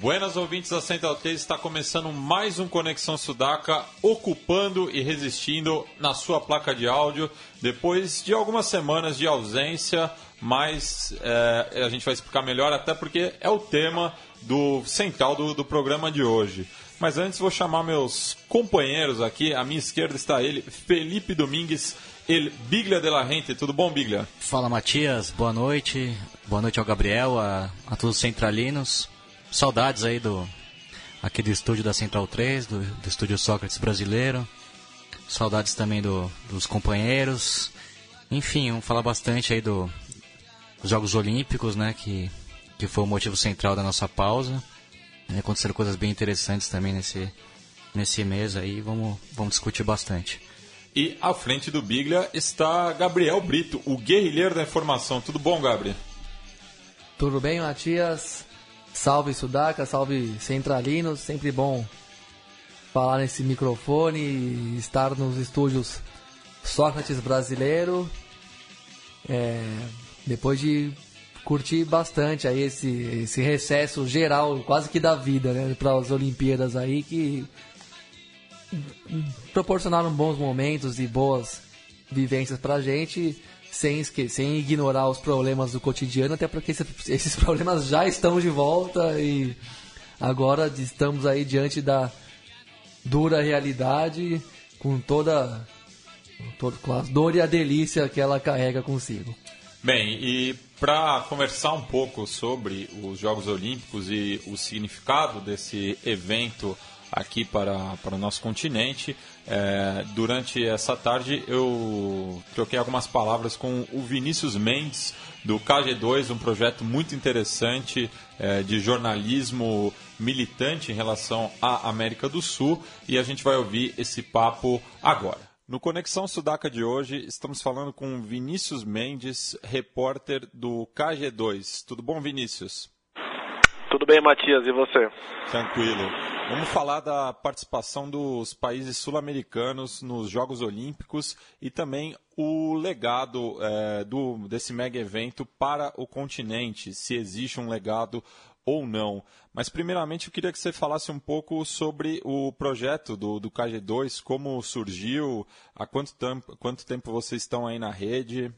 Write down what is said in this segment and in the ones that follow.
Buenas ouvintes da Central 3, está começando mais um Conexão Sudaca, ocupando e resistindo na sua placa de áudio, depois de algumas semanas de ausência, mas é, a gente vai explicar melhor, até porque é o tema do central do, do programa de hoje. Mas antes vou chamar meus companheiros aqui, à minha esquerda está ele, Felipe Domingues, ele Biglia de la Rente. Tudo bom, Biglia? Fala, Matias. Boa noite. Boa noite ao Gabriel, a, a todos os centralinos. Saudades aí do aqui do estúdio da Central 3, do, do estúdio Sócrates brasileiro. Saudades também do, dos companheiros. Enfim, vamos falar bastante aí do, dos Jogos Olímpicos, né? Que, que foi o motivo central da nossa pausa. Aconteceram coisas bem interessantes também nesse, nesse mês aí. Vamos, vamos discutir bastante. E à frente do Biglia está Gabriel Brito, o guerrilheiro da informação. Tudo bom, Gabriel? Tudo bem, Matias? Salve Sudaca, salve Centralinos, sempre bom falar nesse microfone e estar nos estúdios Sócrates brasileiro. É, depois de curtir bastante aí esse, esse recesso geral, quase que da vida, né, para as Olimpíadas aí que proporcionaram bons momentos e boas vivências pra gente sem, sem ignorar os problemas do cotidiano, até porque esses problemas já estão de volta e agora estamos aí diante da dura realidade com toda, todo, com a dor e a delícia que ela carrega consigo. Bem, e para conversar um pouco sobre os Jogos Olímpicos e o significado desse evento aqui para, para o nosso continente. É, durante essa tarde eu troquei algumas palavras com o Vinícius Mendes, do KG2, um projeto muito interessante é, de jornalismo militante em relação à América do Sul, e a gente vai ouvir esse papo agora. No Conexão Sudaca de hoje, estamos falando com Vinícius Mendes, repórter do KG2. Tudo bom, Vinícius? Tudo bem, Matias, e você? Tranquilo. Vamos falar da participação dos países sul-americanos nos Jogos Olímpicos e também o legado é, do, desse mega evento para o continente, se existe um legado ou não. Mas, primeiramente, eu queria que você falasse um pouco sobre o projeto do, do KG2, como surgiu, há quanto tempo, quanto tempo vocês estão aí na rede.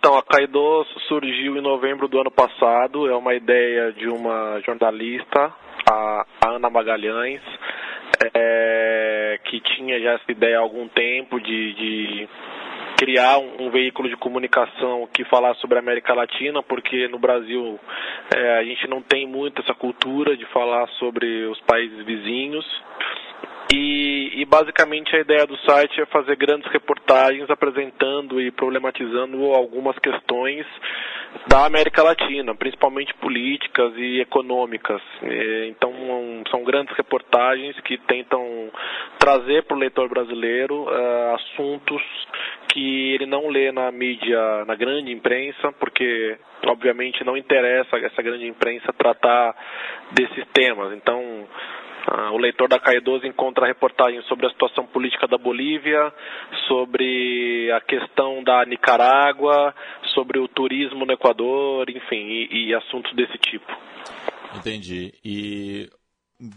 Então, a Kaido surgiu em novembro do ano passado, é uma ideia de uma jornalista, a, Ana Magalhães, é, que tinha já essa ideia há algum tempo de, de criar um, um, veículo de comunicação que falasse sobre a América Latina, porque no Brasil é, a gente não tem muito essa cultura de falar sobre os países vizinhos. E, e, basicamente a ideia do site é fazer grandes reportagens apresentando e problematizando algumas questões da América Latina, principalmente políticas e econômicas. Então são grandes reportagens que tentam trazer para o leitor brasileiro uh, assuntos que ele não lê na mídia, na grande imprensa, porque obviamente não interessa essa grande imprensa tratar desses temas. Então Uh, o leitor da CAE 12 encontra reportagens sobre a situação política da Bolívia, sobre a questão da Nicarágua, sobre o turismo no Equador, enfim, e, e assuntos desse tipo. Entendi. E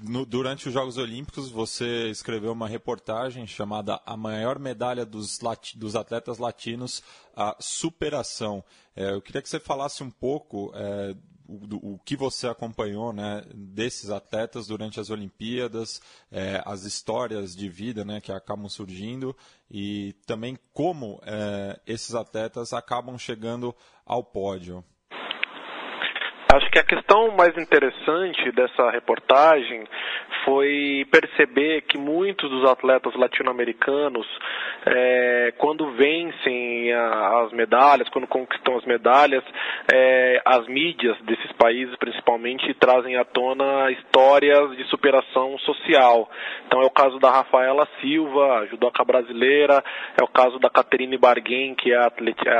no, durante os Jogos Olímpicos você escreveu uma reportagem chamada A Maior Medalha dos, dos Atletas Latinos, a Superação. É, eu queria que você falasse um pouco é, o, o, que você acompanhou né, desses atletas durante as Olimpíadas, é, as histórias de vida né, que acabam surgindo e também como é, esses atletas acabam chegando ao pódio. Que a questão mais interessante dessa reportagem foi perceber que muitos dos atletas latino-americanos, é, quando vencem a, as medalhas, quando conquistam as medalhas, é, as mídias desses países principalmente trazem à tona histórias de superação social. Então é o caso da Rafaela Silva, judoca brasileira, é o caso da Caterine Barguin, que é a atleta,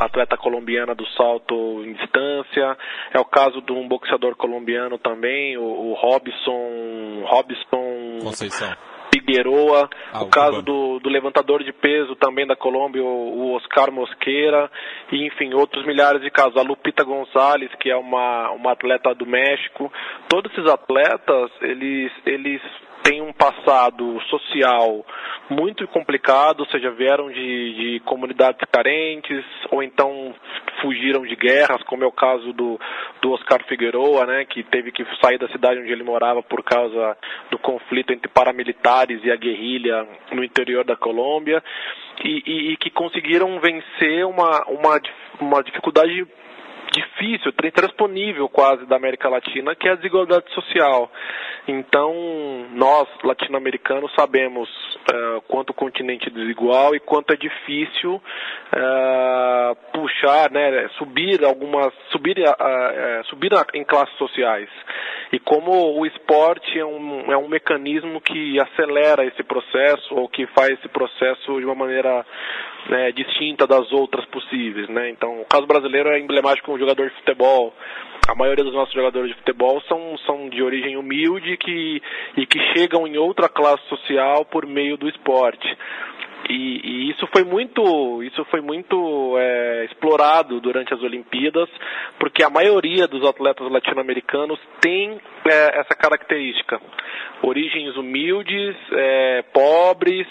a atleta colombiana do salto em distância, é o caso de um boxeador colombiano também, o, o Robson, Robson Conceição. Figueroa, Ah, o o caso do, do levantador de peso também da Colômbia, o, o Oscar Mosqueira, e enfim, outros milhares de casos. A Lupita Gonzalez, que é uma, uma atleta do México. Todos esses atletas, eles, eles têm um passado social muito complicado, ou seja, vieram de, de comunidades carentes, ou então fugiram de guerras, como é o caso do, do Oscar Figueroa, né, que teve que sair da cidade onde ele morava por causa do conflito entre paramilitares e a guerrilha no interior da Colômbia, e, e- e que conseguiram vencer uma, uma, uma dificuldade difícil, intransponível quase da América Latina, que é a desigualdade social. Então, nós, latino-americanos, sabemos eh, quanto o continente é desigual e quanto é difícil eh, puxar, né, subir algumas, subir, eh, subir em classes sociais. E como o esporte é um, é um mecanismo que acelera esse processo ou que faz esse processo de uma maneira né, distinta das outras possíveis, né? Então, o caso brasileiro é emblemático jogador de futebol. A maioria dos nossos jogadores de futebol são, são de origem humilde que, e que chegam em outra classe social por meio do esporte. E, e isso foi muito, isso foi muito é, explorado durante as Olimpíadas, porque a maioria dos atletas latino-americanos tem é, essa característica: origens humildes, é, pobres,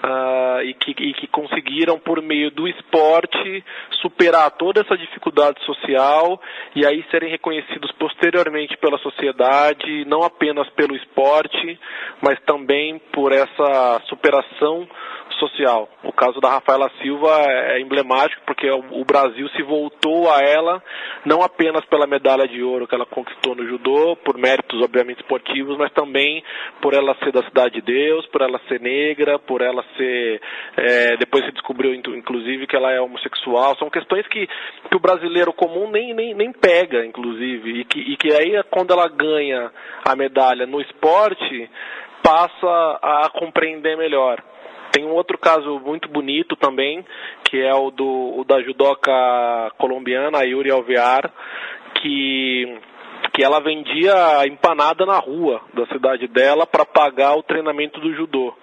ah, e, que, e que conseguiram por meio do esporte superar toda essa dificuldade social e aí serem reconhecidos posteriormente pela sociedade, não apenas pelo esporte, mas também por essa superação social. O caso da Rafaela Silva é emblemático porque o Brasil se voltou a ela não apenas pela medalha de ouro que ela conquistou no judô, por méritos obviamente esportivos, mas também por ela ser da cidade de Deus, por ela ser negra, por ela ser é, depois se descobriu inclu- inclusive que ela é homossexual. São questões que, que o brasileiro comum nem, nem, nem pega, inclusive, e que, e que aí quando ela ganha a medalha no esporte passa a compreender melhor. Tem um outro caso muito bonito também, que é o, do, o da judoca colombiana, Yuri Alvear, que, que ela vendia empanada na rua da cidade dela para pagar o treinamento do judô.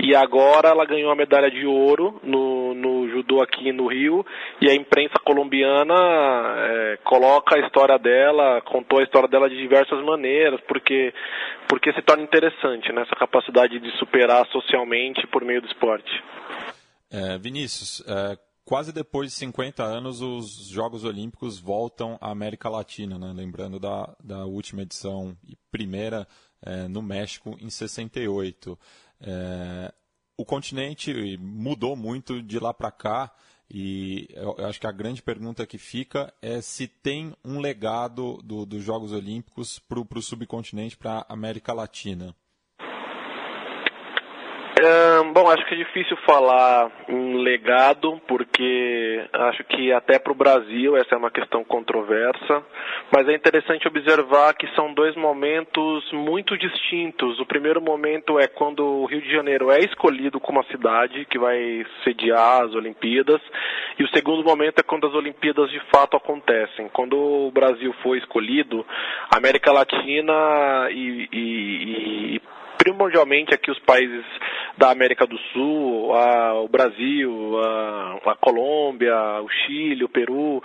E agora ela ganhou a medalha de ouro no, no judô aqui no Rio e a imprensa colombiana é, coloca a história dela, contou a história dela de diversas maneiras, porque, porque se torna interessante né, essa capacidade de superar socialmente por meio do esporte. É, Vinícius, é, quase depois de 50 anos, os Jogos Olímpicos voltam à América Latina, né? lembrando da, da última edição e primeira é, no México em 68. É, o continente mudou muito de lá para cá e eu, acho que a grande pergunta que fica é se tem um legado do- dos Jogos Olímpicos para o subcontinente, para a América Latina. Ahn, bom, acho que é difícil falar em legado, porque acho que até para o Brasil essa é uma questão controversa, mas é interessante observar que são dois momentos muito distintos. O primeiro momento é quando o Rio de Janeiro é escolhido como a cidade que vai sediar as Olimpíadas, e o segundo momento é quando as Olimpíadas de fato acontecem. Quando o Brasil foi escolhido, a América Latina e, e- e primordialmente aqui os países da América do Sul, a- o Brasil, a, a Colômbia, o Chile, o Peru,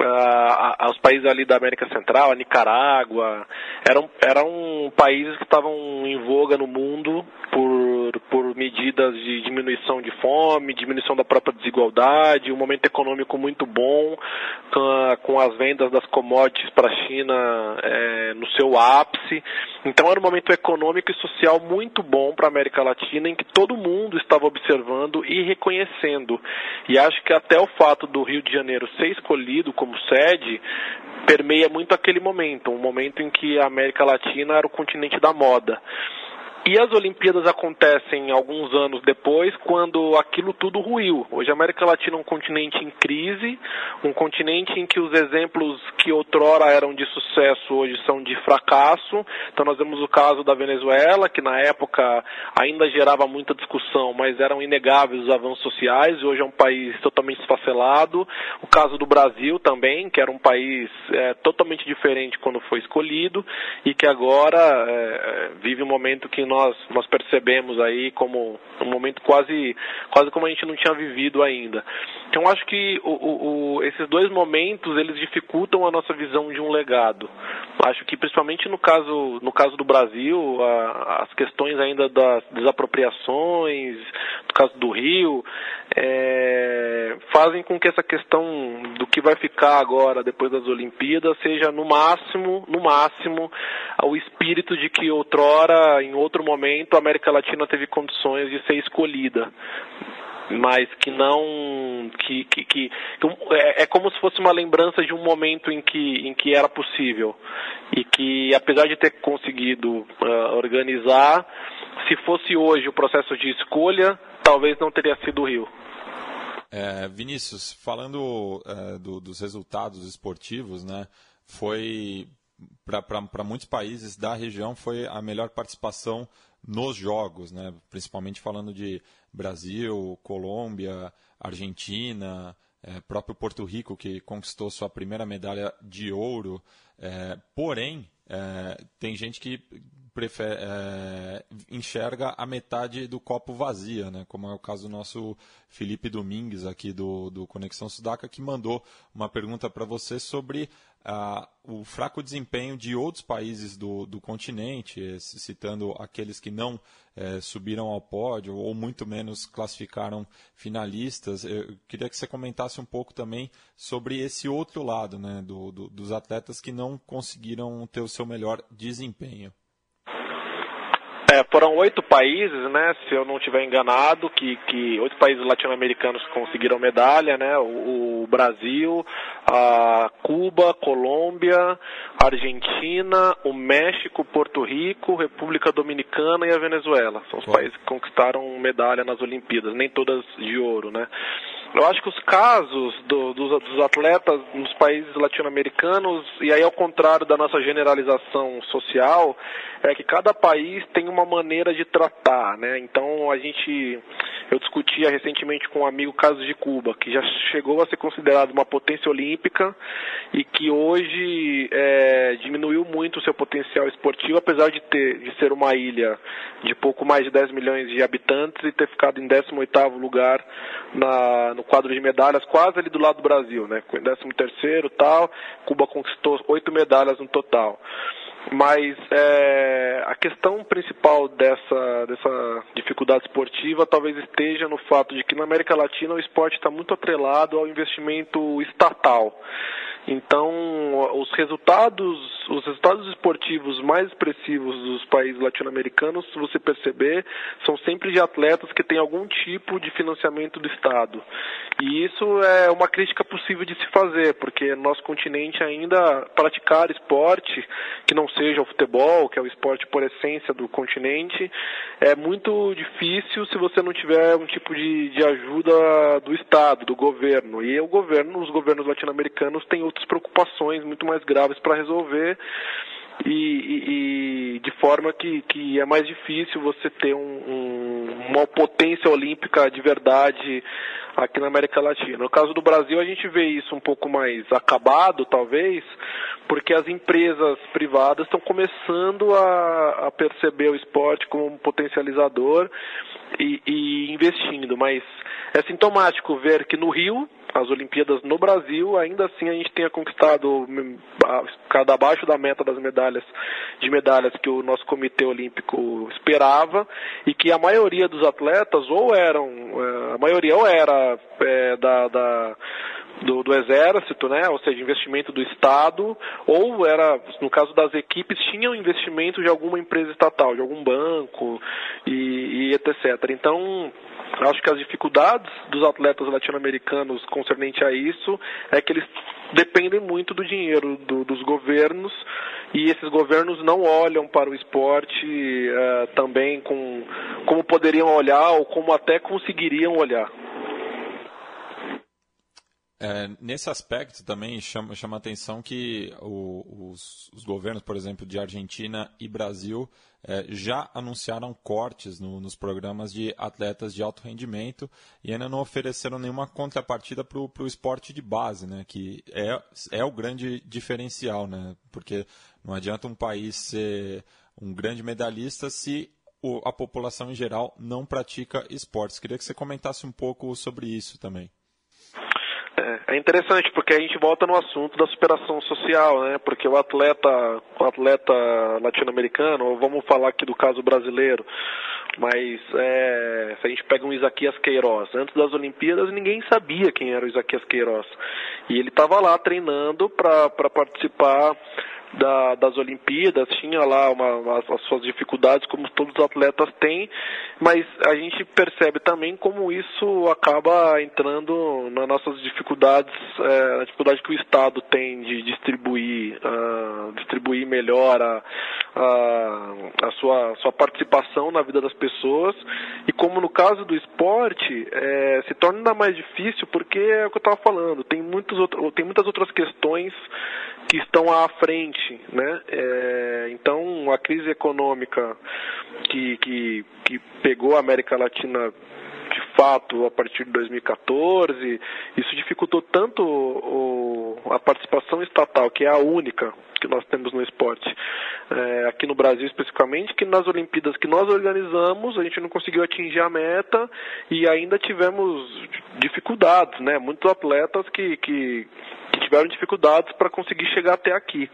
a- a- os países ali da América Central, a Nicarágua, eram, eram países que estavam em voga no mundo por, por medidas de diminuição de fome, diminuição da própria desigualdade, um momento econômico muito bom, com, com as vendas das commodities para a China eh, no seu ápice. Então era um momento econômico e social muito bom para a América Latina em que todo mundo estava observando e reconhecendo. E acho que até o fato do Rio de Janeiro ser escolhido como sede permeia muito aquele momento, um momento em que a América Latina era o continente da moda. E as Olimpíadas acontecem alguns anos depois, quando aquilo tudo ruiu. Hoje a América Latina é um continente em crise, um continente em que os exemplos que outrora eram de sucesso hoje são de fracasso. Então nós vemos o caso da Venezuela, que na época ainda gerava muita discussão, mas eram inegáveis os avanços sociais, hoje é um país totalmente esfacelado. O caso do Brasil também, que era um país é, totalmente diferente quando foi escolhido, e que agora é, vive um momento que nós, nós percebemos aí como um momento quase, quase como a gente não tinha vivido ainda. Então acho que o, o, o, esses dois momentos eles dificultam a nossa visão de um legado. Acho que principalmente no caso, no caso do Brasil, a, as questões ainda das desapropriações, no caso do Rio, é, fazem com que essa questão do que vai ficar agora depois das Olimpíadas seja no máximo, no máximo, o espírito de que outrora, em outro momento, a América Latina teve condições de ser escolhida. Mas que não que, que, que é, é, como se fosse uma lembrança de um momento em que em que era possível. E que apesar de ter conseguido uh, organizar se fosse hoje o processo de escolha talvez não teria sido o Rio. É, Vinícius falando é, do, dos resultados esportivos né foi para muitos países da região foi a melhor participação nos jogos, né? principalmente falando de Brasil, Colômbia, Argentina, é, próprio Porto Rico, que conquistou sua primeira medalha de ouro. É, porém, é, tem gente que prefere, é, enxerga a metade do copo vazia, né? como é o caso do nosso Felipe Domingues, aqui do, do Conexão Sudaca, que mandou uma pergunta para você sobre ah, o fraco desempenho de outros países do, do continente, citando aqueles que não eh, subiram ao pódio ou muito menos classificaram finalistas. Eu queria que você comentasse um pouco também sobre esse outro lado, né, do, do, dos atletas que não conseguiram ter o seu melhor desempenho. É, foram oito países, né, se eu não estiver enganado, que, que oito países latino-americanos conseguiram medalha, né, o, o, Brasil, a Cuba, Colômbia, Argentina, o México, Porto Rico, República Dominicana e a Venezuela. São os países que conquistaram medalha nas Olimpíadas, nem todas de ouro, né. Eu acho que os casos do, dos, dos, atletas nos países latino-americanos, e aí ao contrário da nossa generalização social, é que cada país tem uma maneira de tratar, né? Então a gente, eu discutia recentemente com um amigo o caso de Cuba, que já chegou a ser considerado uma potência olímpica e que hoje é, diminuiu muito o seu potencial esportivo, apesar de ter de ser uma ilha de pouco mais de 10 milhões de habitantes e ter ficado em 18º lugar na no quadro de medalhas, quase ali do lado do Brasil, né? 13 terceiro tal, Cuba conquistou oito medalhas no total. Mas é, a questão principal dessa, dessa dificuldade esportiva talvez esteja no fato de que na América Latina o esporte está muito atrelado ao investimento estatal. Então, os resultados, os resultados esportivos mais expressivos dos países latino-americanos, se você perceber, são sempre de atletas que têm algum tipo de financiamento do Estado. E isso é uma crítica possível de se fazer, porque no nosso continente ainda praticar esporte que não seja o futebol, que é o esporte por essência do continente, é muito difícil se você não tiver um tipo de, de ajuda do Estado, do governo. E o governo, os governos latino-americanos têm outros preocupações muito mais graves para resolver. E, e, e, de forma que, que é mais difícil você ter um, um, uma potência olímpica de verdade aqui na América Latina. No caso do Brasil, a gente vê isso um pouco mais acabado, talvez, porque as empresas privadas estão começando a, a perceber o esporte como um potencializador e, e investindo, mas é sintomático ver que no Rio as Olimpíadas no Brasil, ainda assim a gente tenha conquistado cada abaixo da meta das medalhas de medalhas que o nosso Comitê Olímpico esperava e que a maioria dos atletas ou eram é, a maioria ou era é, da, da do, do, exército, né? ou seja, investimento do Estado, ou era, no caso das equipes, tinham investimento de alguma empresa estatal, de algum banco e, e etc. Então, acho que as dificuldades dos atletas latino-americanos concernente a isso é que eles dependem muito do dinheiro do, dos governos e esses governos não olham para o esporte uh, também com, como poderiam olhar ou como até conseguiriam olhar. É, nesse aspecto também chama, chama a atenção que o, os, os, governos, por exemplo, de Argentina e Brasil é, já anunciaram cortes no, nos programas de atletas de alto rendimento e ainda não ofereceram nenhuma contrapartida para o esporte de base, né, que é, é o grande diferencial, né, porque não adianta um país ser um grande medalhista se a população em geral não pratica esportes. Queria que você comentasse um pouco sobre isso também. É, interessante porque a gente volta no assunto da superação social, né? Porque o atleta, o atleta latino-americano, vamos falar aqui do caso brasileiro, mas é, se a gente pega um Isaquias Queiroz, antes das Olimpíadas ninguém sabia quem era o Isaquias Queiroz. E ele estava lá treinando para participar da, das Olimpíadas, tinha lá uma, uma, as suas dificuldades, como todos os atletas têm, mas a gente percebe também como isso acaba entrando nas nossas dificuldades, é, a dificuldade que o Estado tem de distribuir, uh, distribuir melhor a, a, a sua, sua participação na vida das pessoas, e como no caso do esporte, é, se torna ainda mais difícil porque é o que eu estava falando, tem, muitos, tem muitas outras questões que estão à frente, né? É, então a crise econômica que, que, que pegou a América Latina de fato a partir de 2014, isso dificultou tanto o, a participação estatal, que é a única que nós temos no esporte, é, aqui no Brasil especificamente, que nas Olimpíadas que nós organizamos, a gente não conseguiu atingir a meta e ainda tivemos dificuldades, né? Muitos atletas que, que que tiveram dificuldades para conseguir chegar até aqui.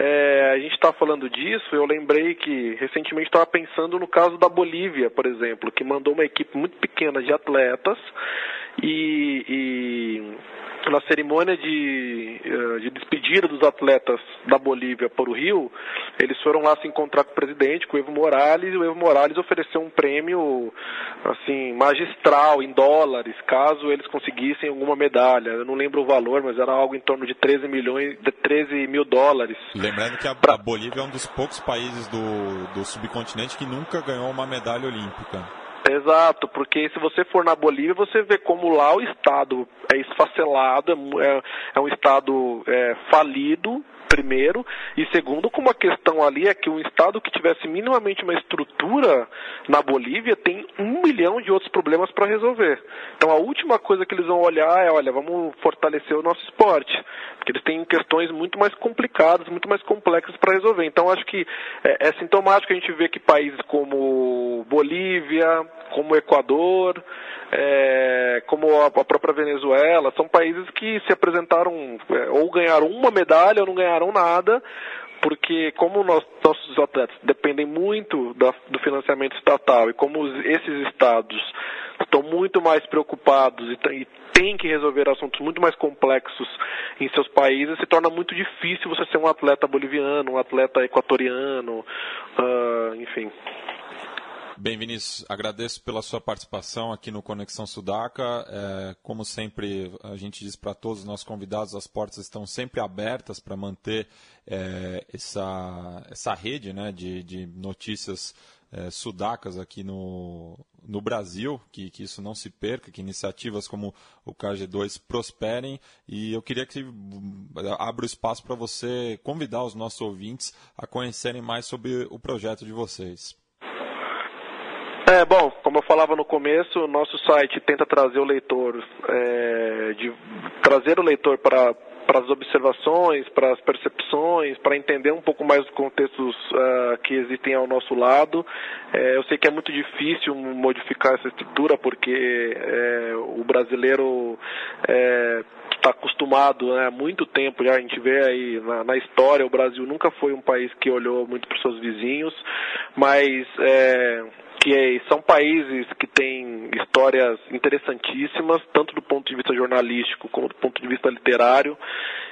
É, a gente está falando disso, eu lembrei que recentemente estava pensando no caso da Bolívia, por exemplo, que mandou uma equipe muito pequena de atletas e, e na cerimônia de, eh, de despedida dos atletas da Bolívia para o Rio, eles foram lá se encontrar com o presidente, com o Evo Morales, e o Evo Morales ofereceu um prêmio assim magistral em dólares, caso eles conseguissem alguma medalha. Eu não lembro o valor, mas era algo em torno de 13 milhões, de 13 mil dólares. Lembrando que a, pra... a Bolívia é um dos poucos países do, do subcontinente que nunca ganhou uma medalha olímpica. Exato, porque se você for na Bolívia, você vê como lá o Estado é esfacelado, é, é um Estado é, falido, primeiro, e segundo, como a questão ali é que um Estado que tivesse minimamente uma estrutura na Bolívia tem um milhão de outros problemas para resolver. Então a última coisa que eles vão olhar é, olha, vamos fortalecer o nosso esporte, porque eles têm questões muito mais complicadas, muito mais complexas para resolver. Então acho que é, é sintomático a gente ver que países como Bolívia, como Equador, é, como a, própria Venezuela, são países que se apresentaram é, ou ganharam uma medalha ou não ganharam nada, porque como nós, nossos atletas dependem muito da, do financiamento estatal e como esses estados estão muito mais preocupados e, e têm que resolver assuntos muito mais complexos em seus países, se torna muito difícil você ser um atleta boliviano, um atleta equatoriano, uh, enfim. Bem, Vinícius, agradeço pela sua participação aqui no Conexão Sudaca. É, como sempre, a gente diz para todos os nossos convidados, as portas estão sempre abertas para manter é, essa, essa rede né, de, de notícias é, sudacas aqui no, no Brasil, que, que isso não se perca, que iniciativas como o KG2 prosperem. E eu queria que abra o espaço para você convidar os nossos ouvintes a conhecerem mais sobre o projeto de vocês. É, bom, como eu falava no começo, o nosso site tenta trazer o leitor, é, de, trazer o leitor para para as observações, para as percepções, para entender um pouco mais os contextos uh, que existem ao nosso lado. É, eu sei que é muito difícil modificar essa estrutura porque é, o brasileiro é, está acostumado né, há muito tempo já a gente vê aí na, na, história o Brasil nunca foi um país que olhou muito para os seus vizinhos mas é, são países que têm histórias interessantíssimas, tanto do ponto de vista jornalístico como do ponto de vista literário,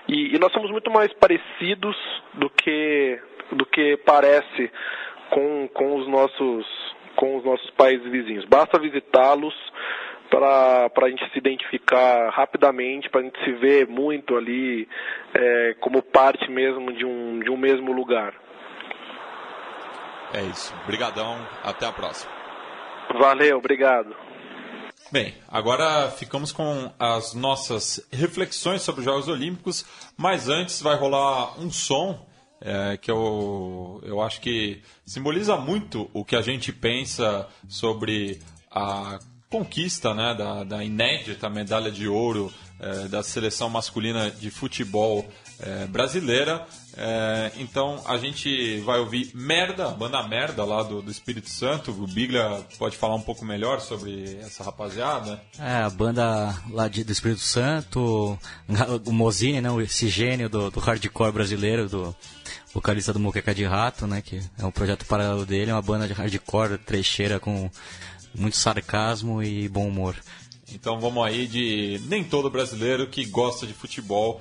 e, e nós somos muito mais parecidos do que do que parece com, com os nossos com os nossos países vizinhos. Basta visitá-los para a gente se identificar rapidamente, para a gente se ver muito ali é, como parte mesmo de um, de um mesmo lugar. É isso. Obrigadão. Até a próxima. Valeu, obrigado. Bem, agora ficamos com as nossas reflexões sobre os Jogos Olímpicos, mas antes vai rolar um som é, que eu, eu acho que simboliza muito o que a gente pensa sobre a conquista né, da, da inédita medalha de ouro é, da seleção masculina de futebol é, brasileira. É, então a gente vai ouvir Merda, a banda Merda lá do, do Espírito Santo. O Biglia pode falar um pouco melhor sobre essa rapaziada. É, a banda lá de, do Espírito Santo, o Mozini, né, esse gênio do, do hardcore brasileiro, do vocalista do Moqueca de Rato, né, que é um projeto paralelo dele, é uma banda de hardcore trecheira com muito sarcasmo e bom humor. Então vamos aí de nem todo brasileiro que gosta de futebol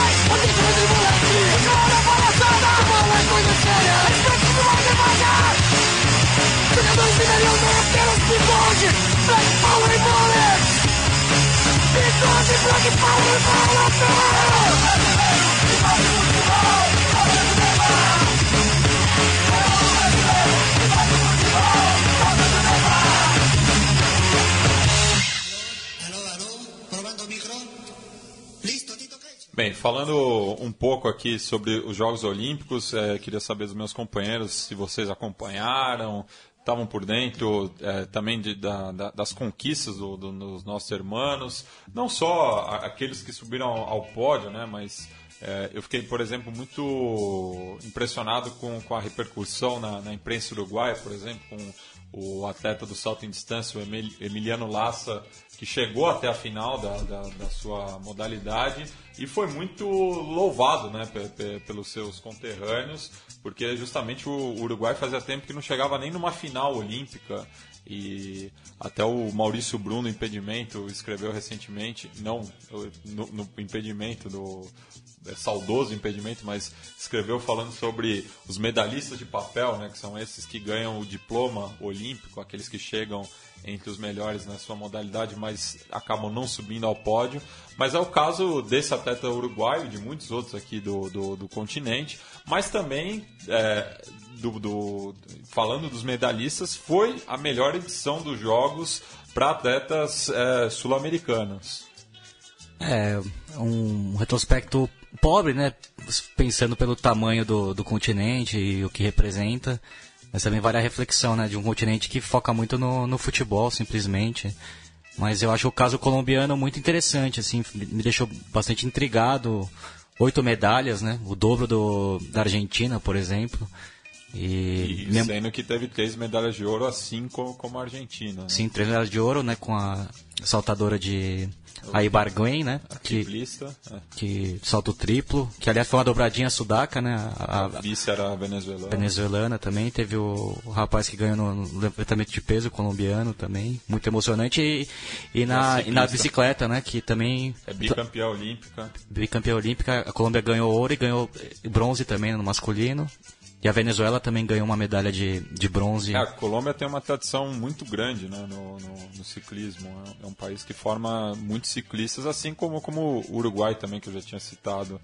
Bem, falando um pouco aqui sobre os Jogos Olímpicos, é, queria saber dos meus companheiros se vocês acompanharam, estavam por dentro é, também de, da, da, das conquistas do, do, dos nossos irmãos, não só aqueles que subiram ao, pódio, né, mas é, eu fiquei, por exemplo, muito impressionado com, com a repercussão na, na imprensa uruguaia, por exemplo, com o atleta do salto em distância, o Emiliano Lassa, que chegou até a final da, da, da sua modalidade e foi muito louvado né, pelos seus conterrâneos, porque justamente o Uruguai fazia tempo que não chegava nem numa final olímpica. E até o Maurício Bruno, impedimento, escreveu recentemente, não no, no impedimento do é, saudoso impedimento, mas escreveu falando sobre os medalhistas de papel, né, que são esses que ganham o diploma olímpico, aqueles que chegam entre os melhores na sua modalidade, mas acabam não subindo ao pódio. Mas é o caso desse atleta uruguaio, de muitos outros aqui do, do, do continente, mas também, é, do, do, falando dos medalhistas, foi a melhor edição dos Jogos para atletas é, sul-americanos. É, um retrospecto pobre, né? Pensando pelo tamanho do, do continente e o que representa. Mas também vale a reflexão, né? De um continente que foca muito no, no futebol, simplesmente. Mas eu acho o caso colombiano muito interessante, assim, me deixou bastante intrigado. Oito medalhas, né? O dobro do, da Argentina, por exemplo. E, e sendo que teve três medalhas de ouro, assim como, como a Argentina. Né? Sim, três medalhas de ouro, né? Com a saltadora de a Ibarguen, né? A que, triplista, é. que salto triplo, que aliás foi uma dobradinha sudaca, né? A, a, a vice era venezuelana. Venezuelana também, teve o, o, rapaz que ganhou no levantamento de peso, colombiano também, muito emocionante. E, e, na, e na bicicleta, né? Que também... É bicampeã olímpica. Bicampeã olímpica, a Colômbia ganhou ouro e ganhou bronze também no masculino. E a Venezuela também ganhou uma medalha de, de bronze. É, a Colômbia tem uma tradição muito grande né, no, no, no, ciclismo. É um país que forma muitos ciclistas, assim como, como o Uruguai também, que eu já tinha citado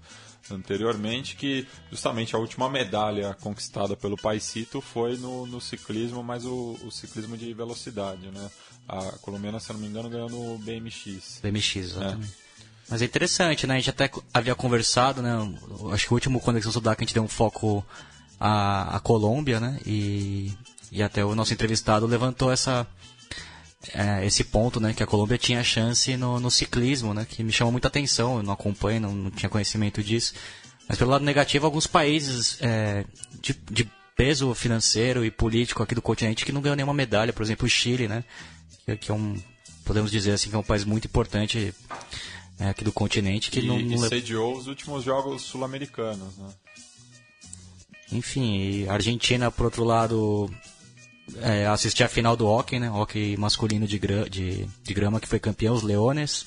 anteriormente, que justamente a última medalha conquistada pelo Paisito foi no, no ciclismo, mas o, o, ciclismo de velocidade. Né? A colombiana, se não me engano, ganhou no BMX. BMX, exatamente. É. Mas é interessante, né? A gente até havia conversado, né? Acho que o último Conexão Sudaca a gente deu um foco a, a Colômbia, né? E, e até o nosso entrevistado levantou essa, é, esse ponto, né, que a Colômbia tinha chance no, no ciclismo, né, que me chamou muita atenção. Eu não acompanho, não, não tinha conhecimento disso. Mas pelo lado negativo, alguns países é, de, de, peso financeiro e político aqui do continente que não ganhou nenhuma medalha, por exemplo, o Chile, né, que, que é um, podemos dizer assim, que é um país muito importante é, aqui do continente que e, não, não e sediou os últimos jogos sul-americanos, né? Enfim, a Argentina, por outro lado, é, assisti a final do hockey, né? Hockey masculino de, gra de, de grama, que foi campeão, os Leones.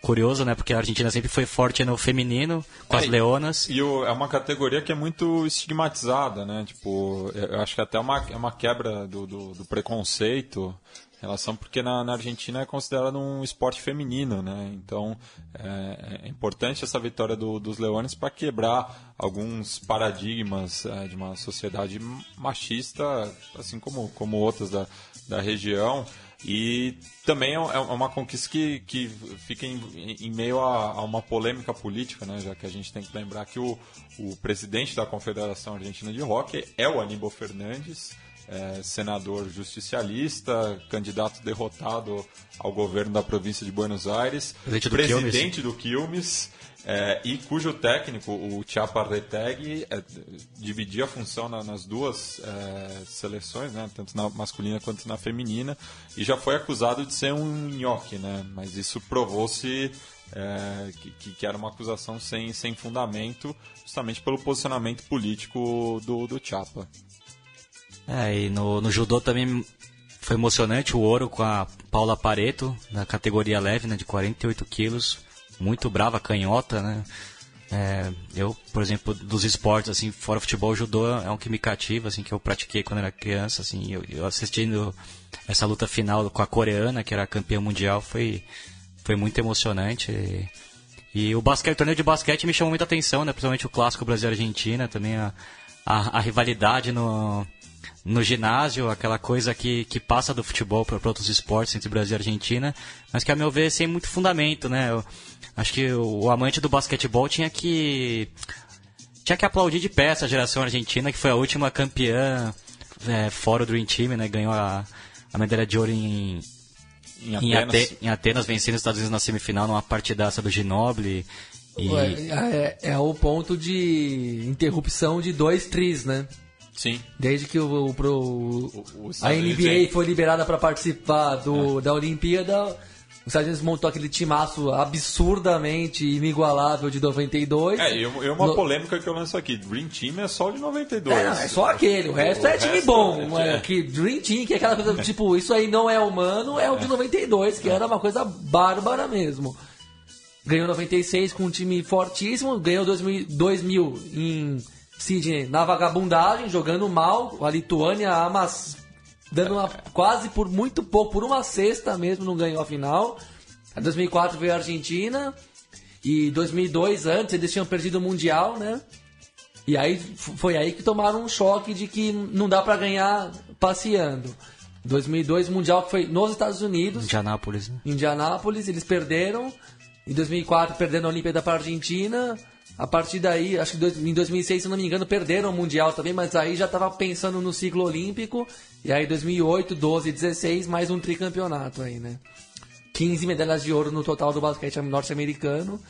Curioso, né? Porque a Argentina sempre foi forte no feminino, com é, as leonas. E o, é uma categoria que é muito estigmatizada, né? Tipo, eu acho que até é uma, é uma quebra do, do, do preconceito relação porque na, na, Argentina é considerado um esporte feminino, né? Então é, é importante essa vitória do, dos Leões para quebrar alguns paradigmas é, de uma sociedade machista, assim como, como outras da, da região. E também é, é uma conquista que, que fica em, em meio a, a, uma polêmica política, né? já que a gente tem que lembrar que o, o presidente da Confederação Argentina de Hockey é o Aníbal Fernandes, é, senador justicialista, candidato derrotado ao governo da província de Buenos Aires, presidente do presidente Quilmes, do Quilmes é, e cujo técnico, o Chapa Reteg, é, dividia a função na, nas duas é, seleções, né, tanto na masculina quanto na feminina, e já foi acusado de ser um nhoque, né, mas isso provou-se é, que, que, era uma acusação sem, sem fundamento, justamente pelo posicionamento político do, do Chapa. É, e no, no judô também foi emocionante o ouro com a Paula Pareto, na categoria leve, né, de 48 quilos. Muito brava, canhota, né? É, eu, por exemplo, dos esportes, assim, fora futebol, o judô é um que me cativa, assim, que eu pratiquei quando era criança, assim, eu, eu assistindo essa luta final com a coreana, que era campeã mundial, foi, foi muito emocionante. E, e o basquete, o torneio de basquete me chamou muita atenção, né? Principalmente o clássico Brasil-Argentina, também a, a, a rivalidade no, no ginásio, aquela coisa que, que passa do futebol para outros esportes entre Brasil e Argentina, mas que a meu ver sem muito fundamento, né? Eu acho que o, o amante do basquetebol tinha que tinha que aplaudir de pé essa geração argentina que foi a última campeã é, fora do Dream Team, né? Ganhou a, a medalha de ouro em em Atenas. Em, Ate, em Atenas, vencendo os Estados Unidos na semifinal numa partidaça do Ginobili. E... É, é, é, o ponto de interrupção de dois tris, né? Sim. Desde que o, o, pro, o, o a NBA foi liberada para participar do, é. da Olimpíada, os Estados montou aquele timaço absurdamente inigualável de 92. É, e uma no... polêmica que eu lanço aqui: Dream Team é só de 92. É, é só aquele, o resto o é time bom. É, é. Que Dream Team, que é aquela coisa tipo, isso aí não é humano, é o de 92, que era uma coisa bárbara mesmo. Ganhou 96 com um time fortíssimo, ganhou 2000, 2000 em Sidney na vagabundagem, jogando mal. A Lituânia amas, dando uma, quase por muito pouco, por uma sexta mesmo, não ganhou a final. Em 2004 veio a Argentina. E 2002 antes eles tinham perdido o Mundial, né? E aí foi aí que tomaram um choque de que não dá para ganhar passeando. 2002 Mundial que foi nos Estados Unidos. Indianápolis. Né? Indianápolis, eles perderam. Em 2004 perdendo a Olimpíada para a Argentina. A partir daí, acho que em 2006, se não me engano, perderam o Mundial também, mas aí já estava pensando no ciclo olímpico. E aí 2008, 12 16, mais um tricampeonato aí, né? 15 medalhas de ouro no total do basquete norte-americano.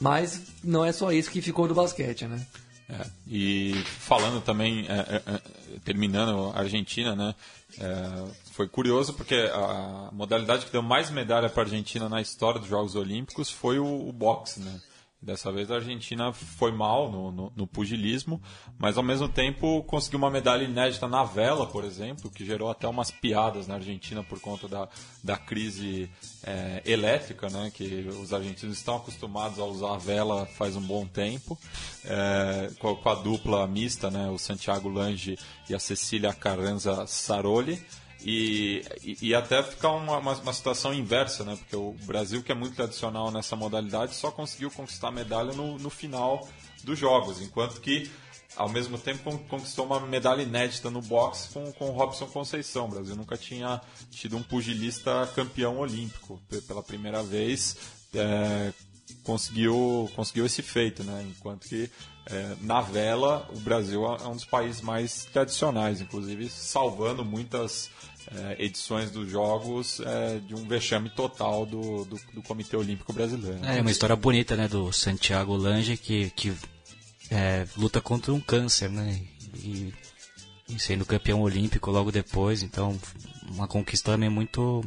Mas não é só isso que ficou do basquete, né? É, e falando também, é, é, é terminando a Argentina, né? É, foi curioso porque a modalidade que deu mais medalha para a Argentina na história dos Jogos Olímpicos foi o, o boxe, né? Dessa vez a Argentina foi mal no, no, no, pugilismo, mas ao mesmo tempo conseguiu uma medalha inédita na vela, por exemplo, que gerou até umas piadas na Argentina por conta da, da crise é, elétrica, né, que os argentinos estão acostumados a usar a vela faz um bom tempo, é, com, a dupla mista, né, o Santiago Lange e a Cecília Carranza Saroli. E, e, até ficar uma, uma, uma, situação inversa, né? Porque o Brasil, que é muito tradicional nessa modalidade, só conseguiu conquistar a medalha no, no final dos jogos, enquanto que, ao mesmo tempo, conquistou uma medalha inédita no boxe com, com o Robson Conceição. O Brasil nunca tinha tido um pugilista campeão olímpico. Pela primeira vez, é, conseguiu, conseguiu esse feito, né? Enquanto que é, na vela o Brasil é um dos países mais tradicionais, inclusive salvando muitas é, edições dos Jogos é, de um vexame total do, do, do, Comitê Olímpico Brasileiro. É uma história bonita, né, do Santiago Lange que, que é, luta contra um câncer, né, e, e, sendo campeão olímpico logo depois, então uma conquista também muito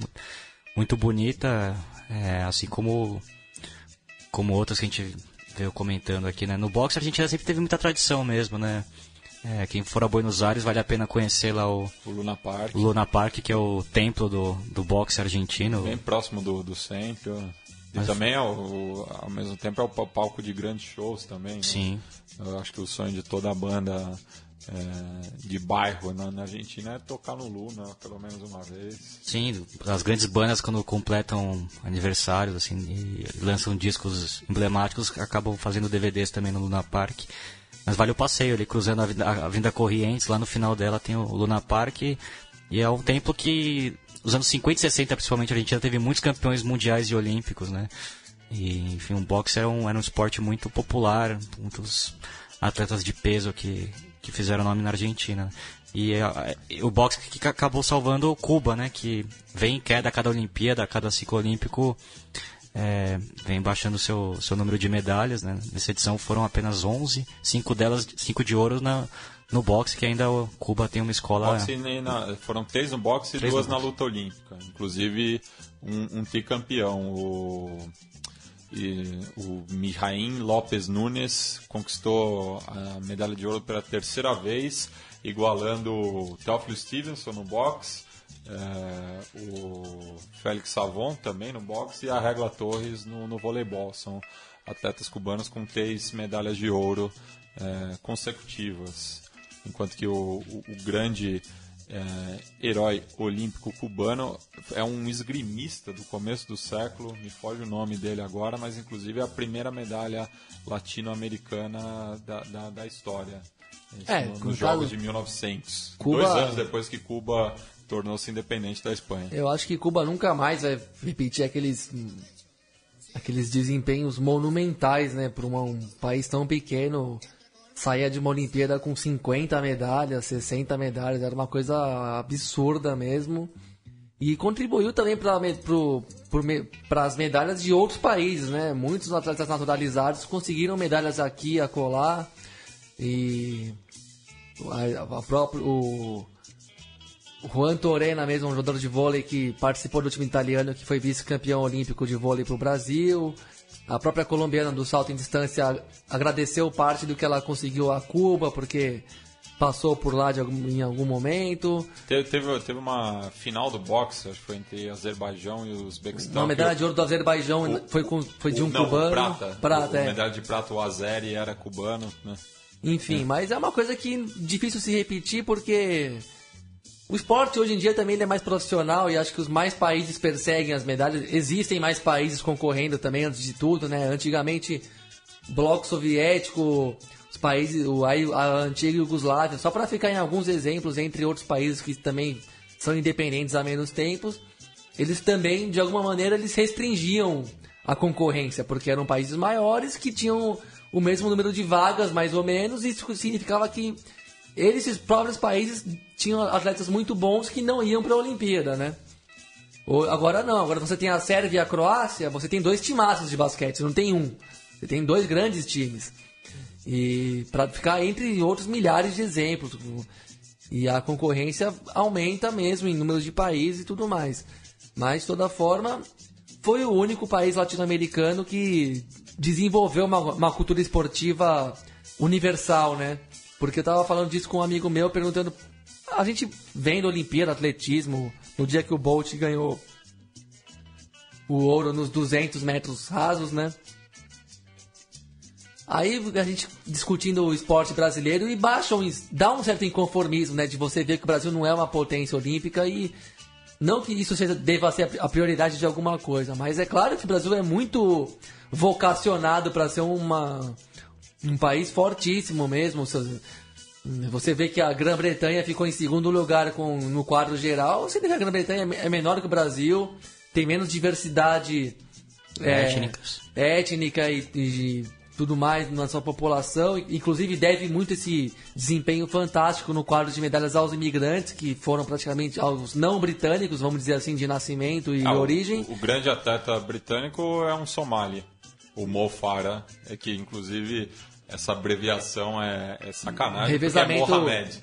muito bonita, é, assim como como outras que a gente veio comentando aqui, né? No boxe a gente sempre teve muita tradição mesmo, né? É, quem for a Buenos Aires vale a pena conhecer lá o, o Luna Park. Luna Park, que é o templo do, do boxe argentino. Bem próximo do, do centro. E Mas... também, ao, ao mesmo tempo, é o palco de grandes shows também. Né? Sim. Eu acho que o sonho de toda a banda é, de bairro na, na, Argentina é tocar no Luna pelo menos uma vez. Sim, as grandes bandas quando completam aniversários assim e lançam discos emblemáticos acabam fazendo DVDs também no Luna Park. Mas vale o passeio ali, cruzando a Vinda, a Vinda Corrientes, lá no final dela tem o Luna Park. E é um templo que, nos anos 50 e 60, principalmente, a Argentina teve muitos campeões mundiais e olímpicos, né? E, enfim, o boxe era um, era um esporte muito popular, muitos atletas de peso que, que fizeram nome na Argentina. E a, o boxe que acabou salvando Cuba, né? Que vem em queda a cada Olimpíada, a cada ciclo olímpico é, vem baixando seu seu número de medalhas, né? Nessa edição foram apenas 11, cinco delas, cinco de ouro na no boxe, que ainda o Cuba tem uma escola. Boxe na, foram três no boxe e duas na luta olímpica. Inclusive um, um tricampeão, o, e, o Mijaim Lopes Nunes conquistou a medalha de ouro pela terceira vez, igualando o Teófilo Stevenson no boxe é, o Félix Savon também no boxe e a Regla Torres no, no voleibol. São atletas cubanos com três medalhas de ouro é, consecutivas. Enquanto que o, o, o grande é, herói olímpico cubano é um esgrimista do começo do século, me foge o nome dele agora, mas inclusive é a primeira medalha latino-americana da, da, da, história. É, no, nos Jogos de 1900. Cuba... Dois anos depois que Cuba tornou-se independente da Espanha. Eu acho que Cuba nunca mais vai repetir aqueles aqueles desempenhos monumentais, né, para um país tão pequeno saía de uma Olimpíada com 50 medalhas, 60 medalhas, era uma coisa absurda mesmo. E contribuiu também para as medalhas de outros países, né? Muitos atletas naturalizados conseguiram medalhas aqui acolá. E a, a próprio, o, Juan Torena mesmo, um jogador de vôlei que participou do time italiano, que foi vice-campeão olímpico de vôlei para o Brasil. A própria colombiana do salto em distância agradeceu parte do que ela conseguiu a Cuba, porque passou por lá algum, em algum momento. Teve, teve, teve, uma final do boxe, acho que foi entre Azerbaijão e Uzbequistão. Uma medalha de ouro do Azerbaijão o, foi, com, foi de um não, cubano. Prata. prata o, é. medalha de prata, o Azeri era cubano, né? Enfim, é. mas é uma coisa que difícil se repetir porque o esporte hoje em dia também é mais profissional e acho que os mais países perseguem as medalhas. Existem mais países concorrendo também, antes de tudo, né? Antigamente, bloco soviético, os países, a antiga Yugoslávia, só para ficar em alguns exemplos, entre outros países que também são independentes há menos tempos, eles também, de alguma maneira, eles restringiam a concorrência, porque eram países maiores que tinham o mesmo número de vagas, mais ou menos, e isso significava que eles, próprios países, tinham atletas muito bons que não iam para a Olimpíada, né? Agora não, agora você tem a Sérvia e a Croácia, você tem dois timaços de basquete, não tem um. Você tem dois grandes times. E para ficar entre outros milhares de exemplos. E a concorrência aumenta mesmo em números de países e tudo mais. Mas, de toda forma, foi o único país latino-americano que desenvolveu uma, uma cultura esportiva universal, né? Porque eu tava falando disso com um amigo meu, perguntando. A gente vendo Olimpíada, atletismo, no dia que o Bolt ganhou o ouro nos 200 metros rasos, né? Aí a gente discutindo o esporte brasileiro e baixa dá um certo inconformismo, né? De você ver que o Brasil não é uma potência olímpica e não que isso seja, deva ser a prioridade de alguma coisa, mas é claro que o Brasil é muito vocacionado para ser uma um país fortíssimo mesmo. Você vê que a Grã-Bretanha ficou em segundo lugar com, no quadro geral. Você vê que a Grã-Bretanha é menor que o Brasil, tem menos diversidade é, étnica e, e, tudo mais na sua população. Inclusive deve muito esse desempenho fantástico no quadro de medalhas aos imigrantes, que foram praticamente aos não britânicos, vamos dizer assim, de nascimento e Ah, origem. O, o grande atleta britânico é um somali, o Mo Farah, é que inclusive essa abreviação é, é sacanagem, Revezamento- porque é Mohamed.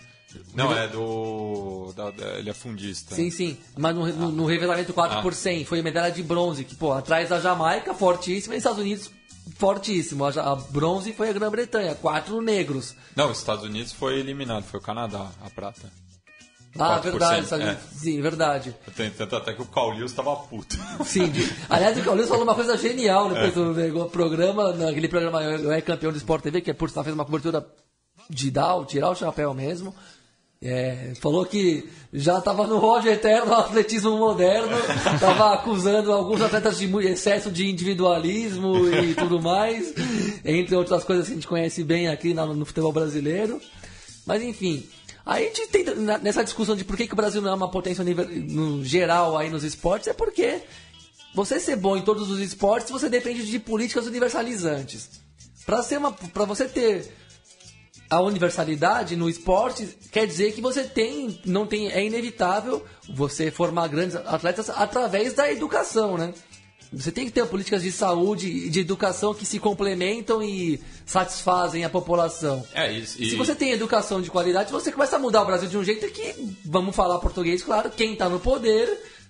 Não, é do... da- da- ele é fundista. Sim, sim. Mas no, no, no revezamento 4 Ah. por 100 foi medalha de bronze, que, pô, atrás da Jamaica, fortíssima, e Estados Unidos, fortíssimo. A, a bronze foi a Grã-Bretanha, quatro negros. Não, os Estados Unidos foi eliminado, foi o Canadá, a prata. Ah, 4%, verdade, Estados é. Sim, verdade. Tanto até que o Caulius estava puto. Sim, de- aliás, o Carlos falou uma coisa genial depois do nego- programa, naquele programa Eu é campeão do Sport TV, que é por sinal fez uma cobertura de dar, tirar o chapéu mesmo. É, falou que já estava no ódio eterno do atletismo moderno, estava acusando alguns atletas de excesso de individualismo e tudo mais, entre outras coisas que a gente conhece bem aqui no futebol brasileiro. Mas enfim, aí a gente na- nessa discussão de por que, que o Brasil não é uma potência univer- no geral aí nos esportes, é porque você ser bom em todos os esportes, você depende de políticas universalizantes. Para ser uma, para você ter a universalidade no esporte, quer dizer que você tem, não tem, é inevitável você formar grandes atletas através da educação, né? Você tem que ter políticas de saúde e de educação que se complementam e satisfazem a população. É isso. Se você tem educação de qualidade, você começa a mudar o Brasil de um jeito que, vamos falar português, claro, quem está no poder,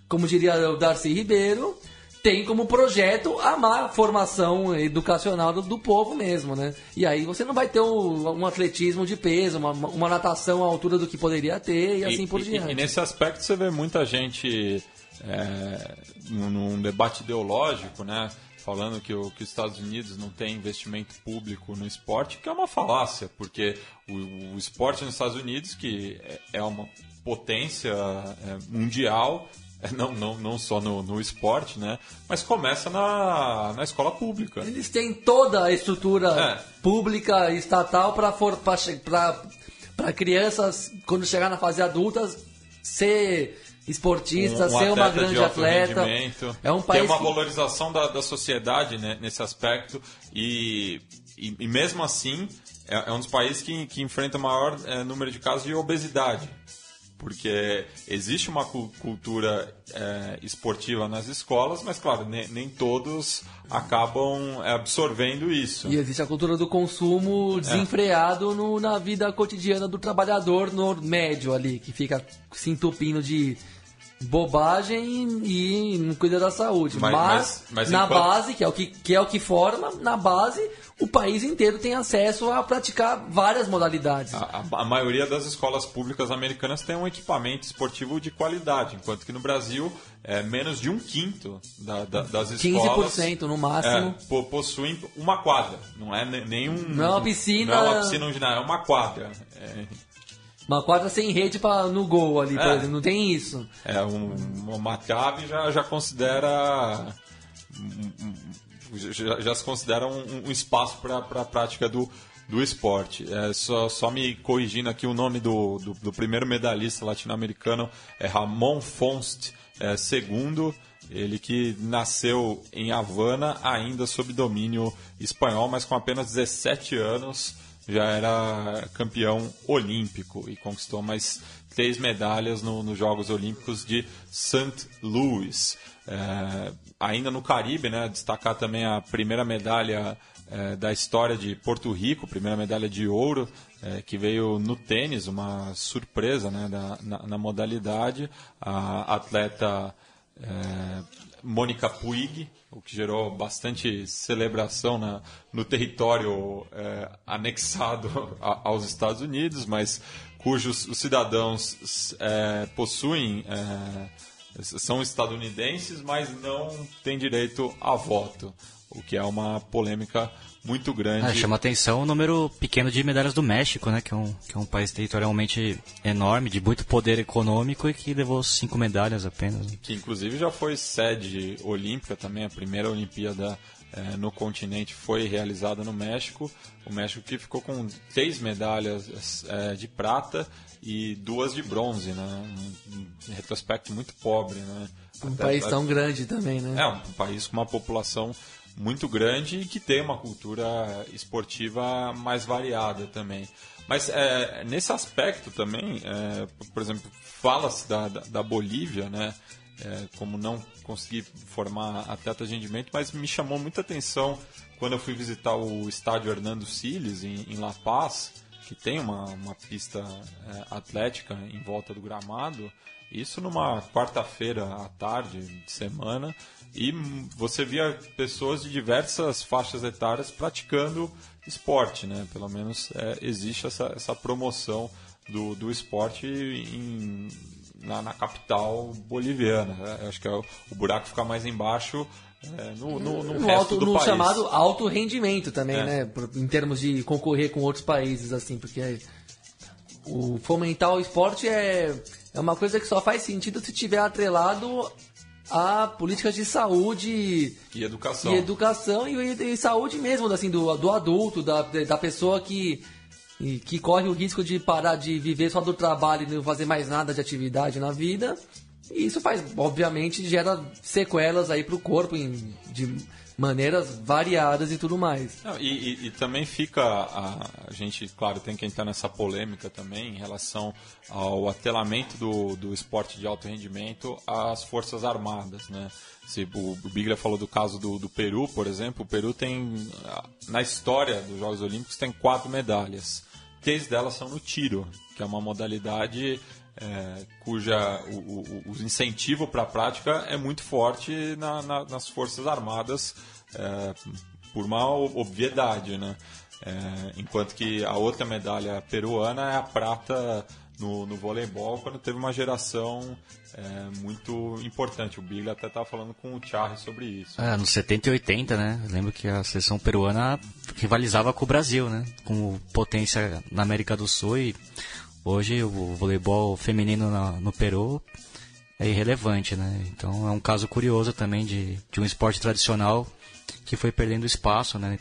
como diria o Darcy Ribeiro, tem como projeto a má formação educacional do, do povo mesmo, né? E aí você não vai ter um, um atletismo de peso, uma, uma natação à altura do que poderia ter e assim por e, diante. E, nesse aspecto você vê muita gente é, num, debate ideológico, né? Falando que, o, que os Estados Unidos não tem investimento público no esporte, que é uma falácia, porque o, o esporte nos Estados Unidos, que é, é uma potência é, mundial, é, não, não, não só no, no esporte, né? Mas começa na, na escola pública. Eles têm toda a estrutura É. pública e estatal para crianças, quando chegar na fase adulta, ser esportista, ser uma Um atleta de grande atleta. É um país Tem uma que- valorização da, da sociedade né, nesse aspecto e, e, e mesmo assim é, é um dos países que, que enfrenta o maior é, número de casos de obesidade. Porque existe uma cu- cultura é, esportiva nas escolas, mas claro, nem, nem todos acabam é, absorvendo isso. E existe a cultura do consumo desenfreado no- na vida cotidiana do trabalhador no médio ali, que fica se entupindo de bobagem e não cuida da saúde. Mas- Mas, mas- na enquanto- base, que é, o que, que é o que forma, na base, o país inteiro tem acesso a praticar várias modalidades. A, a- a maioria das escolas públicas americanas tem um equipamento esportivo de qualidade, enquanto que no Brasil é menos de um quinto da- da- das escolas 15% no máximo. é, po- possuem uma quadra, não é ne- nenhum Não é uma piscina- não é uma piscina, é uma quadra. É, Uma quadra sem rede pra, no gol ali, É. exemplo. Não tem isso. é um, uma trave já já considera já, já se considera um, um espaço para a prática do, do esporte. É, só, só me corrigindo aqui, o nome do, do, do primeiro medalhista latino-americano é Ramon Fonst é, segundo, ele que nasceu em Havana, ainda sob domínio espanhol, mas com apenas 17 anos já era campeão olímpico e conquistou mais três medalhas no- nos Jogos Olímpicos de St. Louis. É, ainda no Caribe, né, destacar também a primeira medalha é, da história de Porto Rico, primeira medalha de ouro, é, que veio no tênis, uma surpresa né, da- na, na modalidade. A atleta é, Mônica Puig, o que gerou bastante celebração na- no território é, anexado a- aos Estados Unidos, mas cujos os cidadãos é, possuem, é, são estadunidenses, mas não têm direito a voto, o que é uma polêmica muito grande. Ah, chama atenção o número pequeno de medalhas do México, né? Que é, um, que é um país territorialmente enorme, de muito poder econômico e que levou cinco medalhas apenas. né? que inclusive já foi sede olímpica também, a primeira Olimpíada eh, no continente foi realizada no México. O México que ficou com três medalhas eh, de prata e duas de bronze, né? Um, um retrospecto muito pobre, né? Um Até- país tão grande também, né? é um país com uma população muito grande e que tem uma cultura esportiva mais variada também. Mas é, nesse aspecto também, é, por exemplo, fala-se da, da, da, Bolívia, né? É, como não consegui formar atletas de rendimento, mas me chamou muita atenção quando eu fui visitar o estádio Hernando Siles, em, em La Paz, que tem uma, uma pista é, atlética em volta do gramado, isso numa quarta-feira à tarde de semana, e você via pessoas de diversas faixas etárias praticando esporte, né? Pelo menos é, existe essa, essa promoção do, do esporte em, na, na, capital boliviana. Né? Acho que é o, o, buraco fica mais embaixo é, no, no, no, no, alto, no país. chamado alto rendimento também, é. né? Em termos de concorrer com outros países, assim, porque o fomentar o esporte é, é uma coisa que só faz sentido se tiver atrelado a políticas de saúde e educação. e educação e, e, saúde mesmo assim do, do adulto da, da pessoa que que corre o risco de parar de viver só do trabalho e não fazer mais nada de atividade na vida. E isso faz obviamente gera sequelas aí para o corpo em, de maneiras variadas e tudo mais. Não, e, e, e, também fica, a, a, gente, claro, tem que entrar nessa polêmica também em relação ao atelamento do, do esporte de alto rendimento às forças armadas, né? Se o, o Biglia falou do caso do, do Peru, por exemplo, o Peru tem, na história dos Jogos Olímpicos, tem quatro medalhas. Três delas são no tiro, que é uma modalidade é, cuja o, o, o incentivo para a prática é muito forte na, na, nas forças armadas é, por uma obviedade, né? É, enquanto que a outra medalha peruana é a prata no, no voleibol, quando teve uma geração é, muito importante. O Billy até estava falando com o Charlie sobre isso. É, nos 70 e 80, né? Eu lembro que a seleção peruana rivalizava com o Brasil, né? Como potência na América do Sul e Hoje o voleibol feminino no Peru é irrelevante, né? Então é um caso curioso também de, de um esporte tradicional que foi perdendo espaço, né?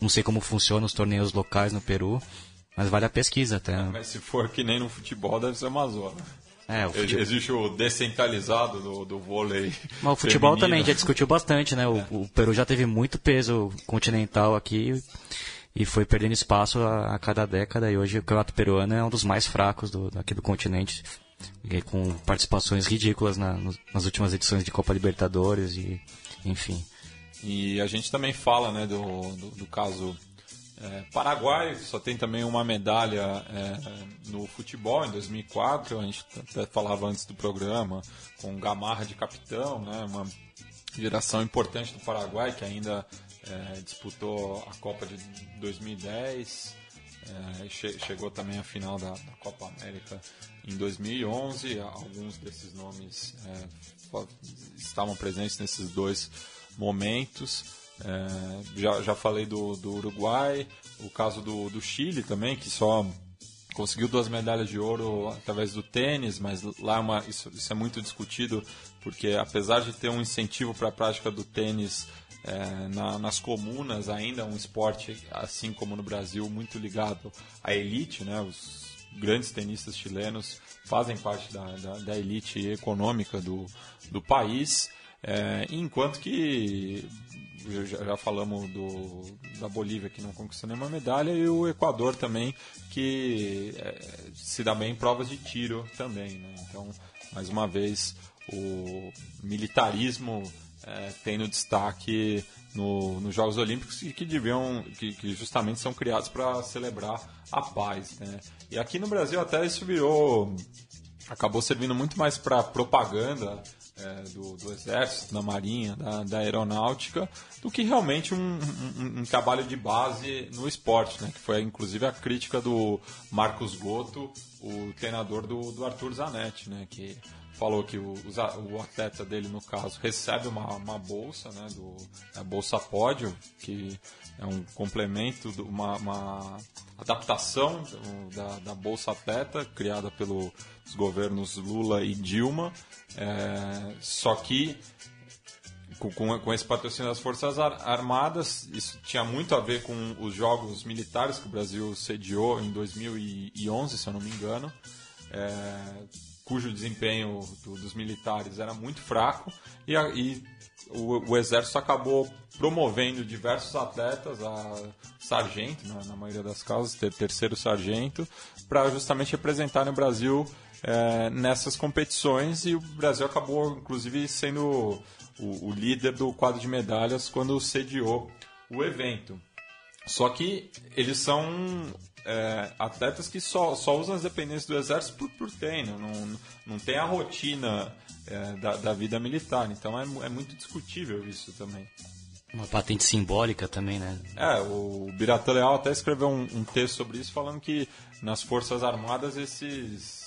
Não sei como funcionam os torneios locais no Peru, mas vale a pesquisa até. É, mas se for que nem no futebol, deve ser uma zona. É, o futebol... Existe o descentralizado do, do vôlei. Mas o futebol feminino. também já discutiu bastante, né? O, é. o Peru já teve muito peso continental aqui e foi perdendo espaço a, a, cada década e hoje o campeonato peruano é um dos mais fracos do, aqui do continente com participações ridículas na, nas últimas edições de Copa Libertadores e enfim. E a gente também fala né do, do, do caso é, Paraguai só tem também uma medalha é, no futebol em 2004 a gente até falava antes do programa com Gamarra de capitão né uma geração importante do Paraguai que ainda é, disputou a Copa de 2010, é, che chegou também à final da, da, Copa América em 2011. Alguns desses nomes é, estavam presentes nesses dois momentos. É, já, já falei do, do Uruguai, o caso do, do Chile também, que só conseguiu duas medalhas de ouro através do tênis, mas lá é uma, isso, isso, é muito discutido, porque apesar de ter um incentivo para a prática do tênis é, na, nas comunas ainda é um esporte, assim como no Brasil, muito ligado à elite, né? Os grandes tenistas chilenos fazem parte da, da, da elite econômica do, do país, é, enquanto que já, já, falamos do, da Bolívia que não conquistou nenhuma medalha e o Equador também que é, se dá bem em provas de tiro também, né? Então, mais uma vez, o militarismo é, tendo destaque no, nos Jogos Olímpicos e que deviam, que, que justamente são criados para celebrar a paz. Né? E aqui no Brasil até isso virou, acabou servindo muito mais para propaganda é, do, do, Exército, da Marinha, da, da Aeronáutica, do que realmente um, um, um, trabalho de base no esporte, né? que foi inclusive a crítica do Marcos Goto, o treinador do, do Arthur Zanetti, né? que falou que o, o atleta dele, no caso, recebe uma, uma bolsa, né, do, a Bolsa Pódio, que é um complemento, uma, uma adaptação da, da, Bolsa Atleta, criada pelos governos Lula e Dilma, é, só que com, com, esse patrocínio das Forças Armadas, isso tinha muito a ver com os Jogos Militares que o Brasil sediou em 2011, se eu não me engano, é, cujo desempenho do, dos militares era muito fraco e, a, e o, o, exército acabou promovendo diversos atletas a sargento, na, na maioria das casos, ter terceiro sargento, para justamente representarem o Brasil é, nessas competições e o Brasil acabou, inclusive, sendo o, o líder do quadro de medalhas quando sediou o evento. Só que eles são é, atletas que só, só usam as dependências do exército por, por treino, não, não tem a rotina é, da, da, vida militar. Então é, é muito discutível isso também. Uma patente simbólica também, né? É, o Biratan Leal até escreveu um, um texto sobre isso, falando que nas Forças Armadas esses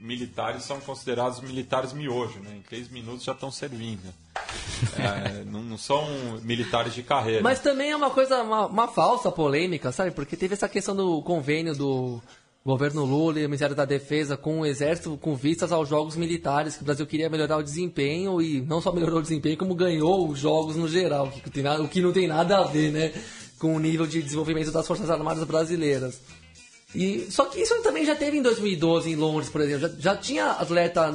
militares são considerados militares miojo, né? Em três minutos já estão servindo. É, não, não, são militares de carreira. Mas também é uma coisa, uma, uma, falsa polêmica, sabe? Porque teve essa questão do convênio do governo Lula e o Ministério da Defesa com o Exército com vistas aos jogos militares, que o Brasil queria melhorar o desempenho e não só melhorou o desempenho, como ganhou os jogos no geral, que tem nada, o que não tem nada a ver, né? Com o nível de desenvolvimento das Forças Armadas brasileiras. E, só que isso também já teve em 2012 em Londres, por exemplo. Já, já tinha atleta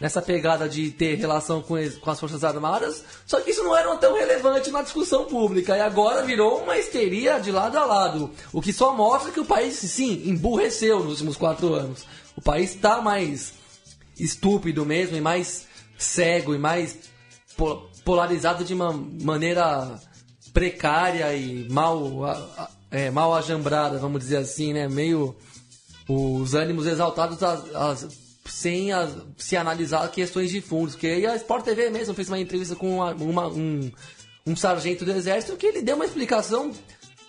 nessa pegada de ter relação com, com, as Forças Armadas, só que isso não era tão relevante na discussão pública. E agora virou uma histeria de lado a lado. O que só mostra que o país, sim, emburreceu nos últimos quatro anos. O país está mais estúpido mesmo, e mais cego, e mais polarizado de uma maneira precária e mal é, mal ajambrada, vamos dizer assim, né? Meio os ânimos exaltados as, as, sem as, se analisar questões de fundos. Que aí a Sport TV mesmo fez uma entrevista com uma, uma, um, um sargento do exército que ele deu uma explicação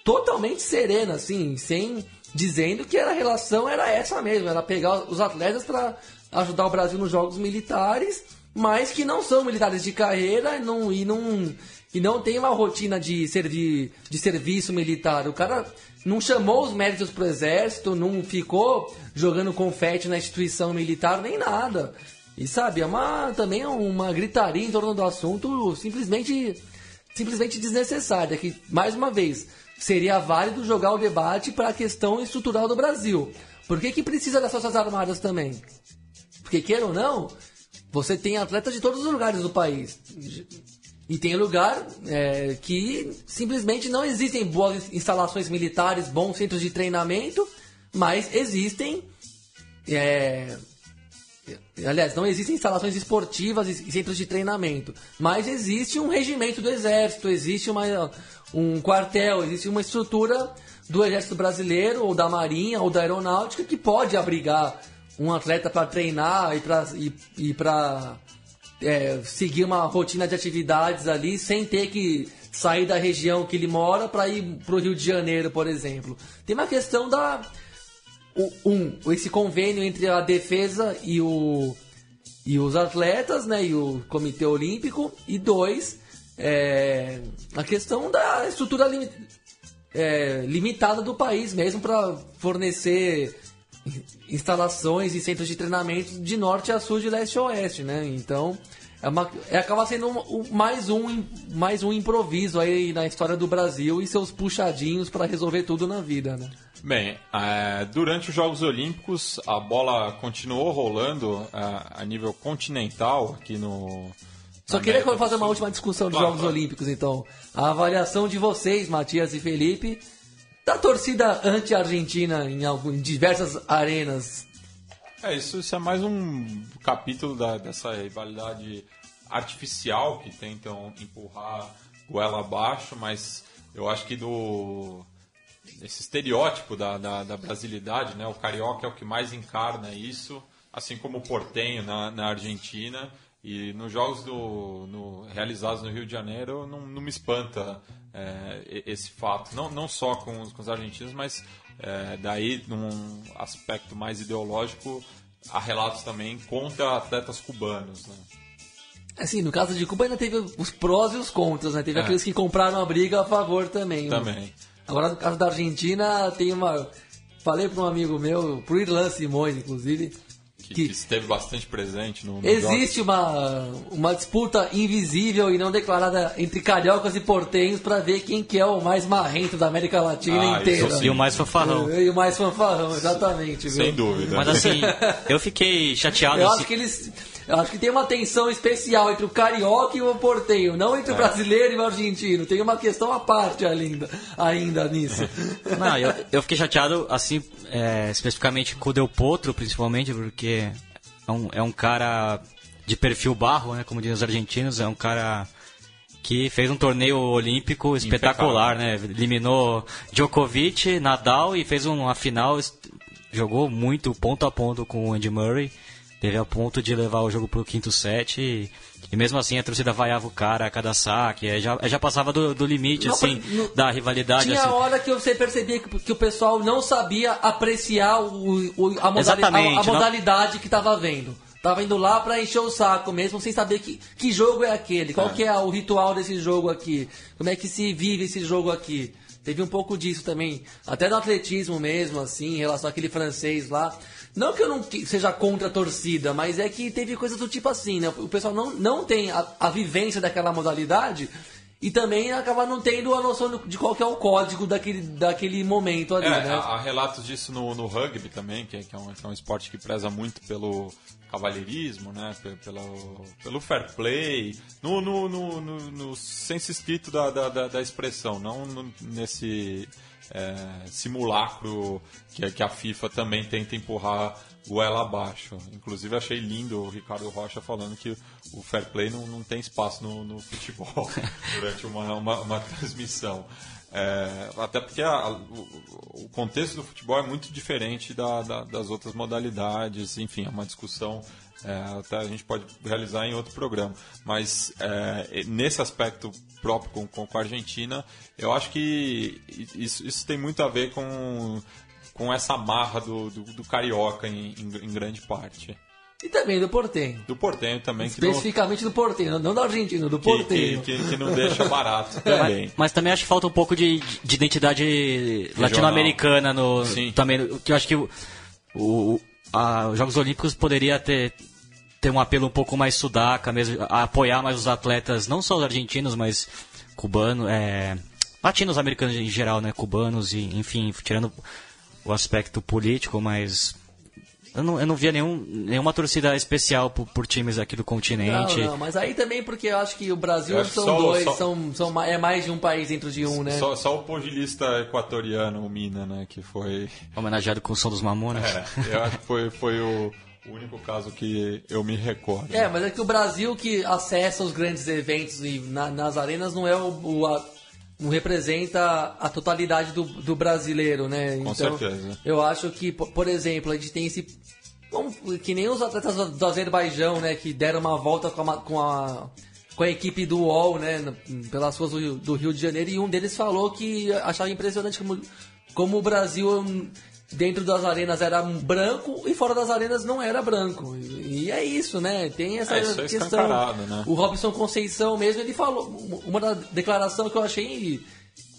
totalmente serena, assim, sem dizendo que a relação era essa mesmo, era pegar os atletas para ajudar o Brasil nos jogos militares, mas que não são militares de carreira não, e não e não tem uma rotina de, servir, de serviço militar. O cara não chamou os méritos pro exército, não ficou jogando confete na instituição militar, nem nada. E sabe, é uma, também é uma gritaria em torno do assunto simplesmente, simplesmente desnecessária. Que, mais uma vez, seria válido jogar o debate para a questão estrutural do Brasil. Por que, que precisa das Forças Armadas também? Porque, queira ou não, você tem atletas de todos os lugares do país. E tem lugar é, que simplesmente não existem boas instalações militares, bons centros de treinamento, mas existem. É, aliás, não existem instalações esportivas e centros de treinamento, mas existe um regimento do exército, existe uma, um quartel, existe uma estrutura do exército brasileiro, ou da marinha, ou da aeronáutica, que pode abrigar um atleta para treinar e para e, e é, seguir uma rotina de atividades ali sem ter que sair da região que ele mora para ir para o Rio de Janeiro, por exemplo. Tem uma questão da um esse convênio entre a defesa e o e os atletas, né, e o Comitê Olímpico e dois é, a questão da estrutura é, limitada do país mesmo para fornecer instalações e centros de treinamento de norte a sul, de leste a oeste, né? Então, é uma, é, acaba sendo um, um, mais, um, mais um improviso aí na história do Brasil e seus puxadinhos para resolver tudo na vida, né? Bem, é, durante os Jogos Olímpicos, a bola continuou rolando é, a nível continental aqui no. Só queria fazer uma última discussão dos Jogos Olímpicos, então. A avaliação de vocês, Matias e Felipe, da torcida anti-argentina em, em diversas arenas. É, isso, isso é mais um capítulo da, dessa rivalidade artificial que tentam empurrar goela abaixo, mas eu acho que do esse estereótipo da, da, da, brasilidade, né? O carioca é o que mais encarna isso, assim como o portenho na, na Argentina. E nos jogos do, no, realizados no Rio de Janeiro não, não me espanta é, esse fato. Não, não só com os, com os argentinos, mas é, daí num aspecto mais ideológico, há relatos também contra atletas cubanos. Né? Assim, no caso de Cuba ainda teve os prós e os contras, né? Teve é. aqueles que compraram a briga a favor também. Né? Também. Agora no caso da Argentina tem uma. Falei para um amigo meu, pro Irlan Simões, inclusive, que, Que- esteve bastante presente no, no Existe uma, uma disputa invisível e não declarada entre cariocas e portenhos pra ver quem que é o mais marrento da América Latina Ah, inteira. E o mais fanfarrão. E o mais fanfarrão, exatamente. viu? Sem dúvida. Mas assim, eu fiquei chateado. Eu assim- acho que eles. Eu acho que tem uma tensão especial entre o carioca e o portenho, não É. entre o brasileiro e o argentino. Tem uma questão à parte ainda, ainda nisso. Não, eu, eu fiquei chateado, assim, é, especificamente com o Del Potro, principalmente, porque é um, é um cara de perfil barro, né, como dizem os argentinos, é um cara que fez um torneio olímpico espetacular, né, eliminou Djokovic, Nadal e fez uma final, jogou muito ponto a ponto com o Andy Murray, teve a ponto de levar o jogo pro quinto set e, e mesmo assim a torcida vaiava o cara a cada saque, aí já, já passava do, do limite, Não, assim, no- da rivalidade. Tinha assim. hora que você percebia que, que o pessoal não sabia apreciar o, o- a, modali- a- a não- modalidade que estava vendo. Tava indo lá pra encher o saco mesmo, sem saber que, que jogo é aquele, qual que é o ritual desse jogo aqui, como é que se vive esse jogo aqui. Teve um pouco disso também, até no atletismo mesmo, assim, em relação àquele francês lá. Não que eu não que- seja contra a torcida, mas é que teve coisas do tipo assim, né? O pessoal não, não tem a, a vivência daquela modalidade e também acaba não tendo a noção de qual que é o código daquele, daquele momento ali, É, né? há, relatos disso no, no rugby também, que é, que é um, que é um esporte que preza muito pelo cavalheirismo, né? pe- Pelo, pelo fair play, no, no, no, no- no senso escrito da, da, da- da expressão, não no- nesse é, simulacro que, a- que a FIFA também tenta empurrar goela abaixo. Inclusive achei lindo o Ricardo Rocha falando que o fair play não, não tem espaço no, no futebol durante uma, uma, uma transmissão. É, até porque a- o, o contexto do futebol é muito diferente da- da- das outras modalidades, enfim, é uma discussão é, até a gente pode realizar em outro programa. Mas é, nesse aspecto próprio com, com, a Argentina, eu acho que isso, isso tem muito a ver com, com essa marra do, do, do carioca em, em, em grande parte. E também do portenho. Do portenho também, que, não, Especificamente do portenho, não do argentino, do que, que, portenho. que, que não deixa barato também. Mas, mas também acho que falta um pouco de, de identidade latino-americana no Sim. também o que eu acho que o, o- a- os Jogos Olímpicos poderia ter ter um apelo um pouco mais sudaca mesmo apoiar mais os atletas não só os argentinos mas cubanos é, latinos americanos em geral né cubanos e enfim tirando o aspecto político mas eu não, eu não via nenhum, nenhuma torcida especial por, por times aqui do Não, continente não, mas aí também porque eu acho que o Brasil são só- dois, só- São, são, é mais de um país dentro de um, né? Só, só o pugilista equatoriano, o Mina, né, que foi... homenageado com o som dos Mamonas É, eu acho que foi, foi o, o único caso que eu me recordo. É, mas é que o Brasil que acessa os grandes eventos e na- nas arenas não é o, o- a- não representa a totalidade do, do brasileiro, né? Com então, certeza. Eu acho que, po- por exemplo, a gente tem esse que nem os atletas do Azerbaijão, né, que deram uma volta com a, com a com a equipe do UOL, né, pelas ruas do, Rio- do Rio de Janeiro, e um deles falou que achava impressionante como, como o Brasil dentro das arenas era branco e fora das arenas não era branco. E, e é isso, né? Tem essa É, isso é questão. escancarado, né? O Robson Conceição mesmo, ele falou, uma da declaração que eu achei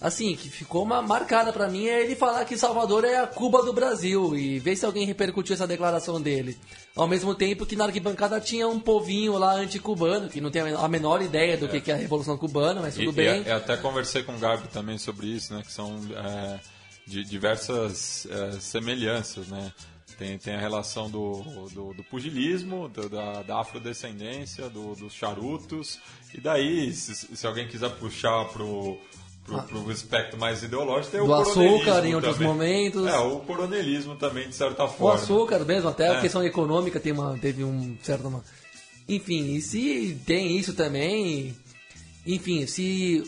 assim, que ficou uma marcada pra mim é ele falar que Salvador é a Cuba do Brasil e ver se alguém repercutiu essa declaração dele. Ao mesmo tempo que na arquibancada tinha um povinho lá anticubano, que não tem a menor ideia do que que é a Revolução Cubana, mas E- tudo e bem. eu até conversei com o Gabi também sobre isso, né? Que são é, de diversas é, semelhanças, né? Tem, tem a relação do, do, do pugilismo, do- da, da afrodescendência, do- dos charutos. E daí, se, se alguém quiser puxar pro, pro, pro espectro mais ideológico, tem Ah. Do o açúcar em outros também. momentos. É, o coronelismo também, de certa O forma. açúcar mesmo, até a É. questão econômica tem uma, teve um certo. Uma... Enfim, e se tem isso também. Enfim, se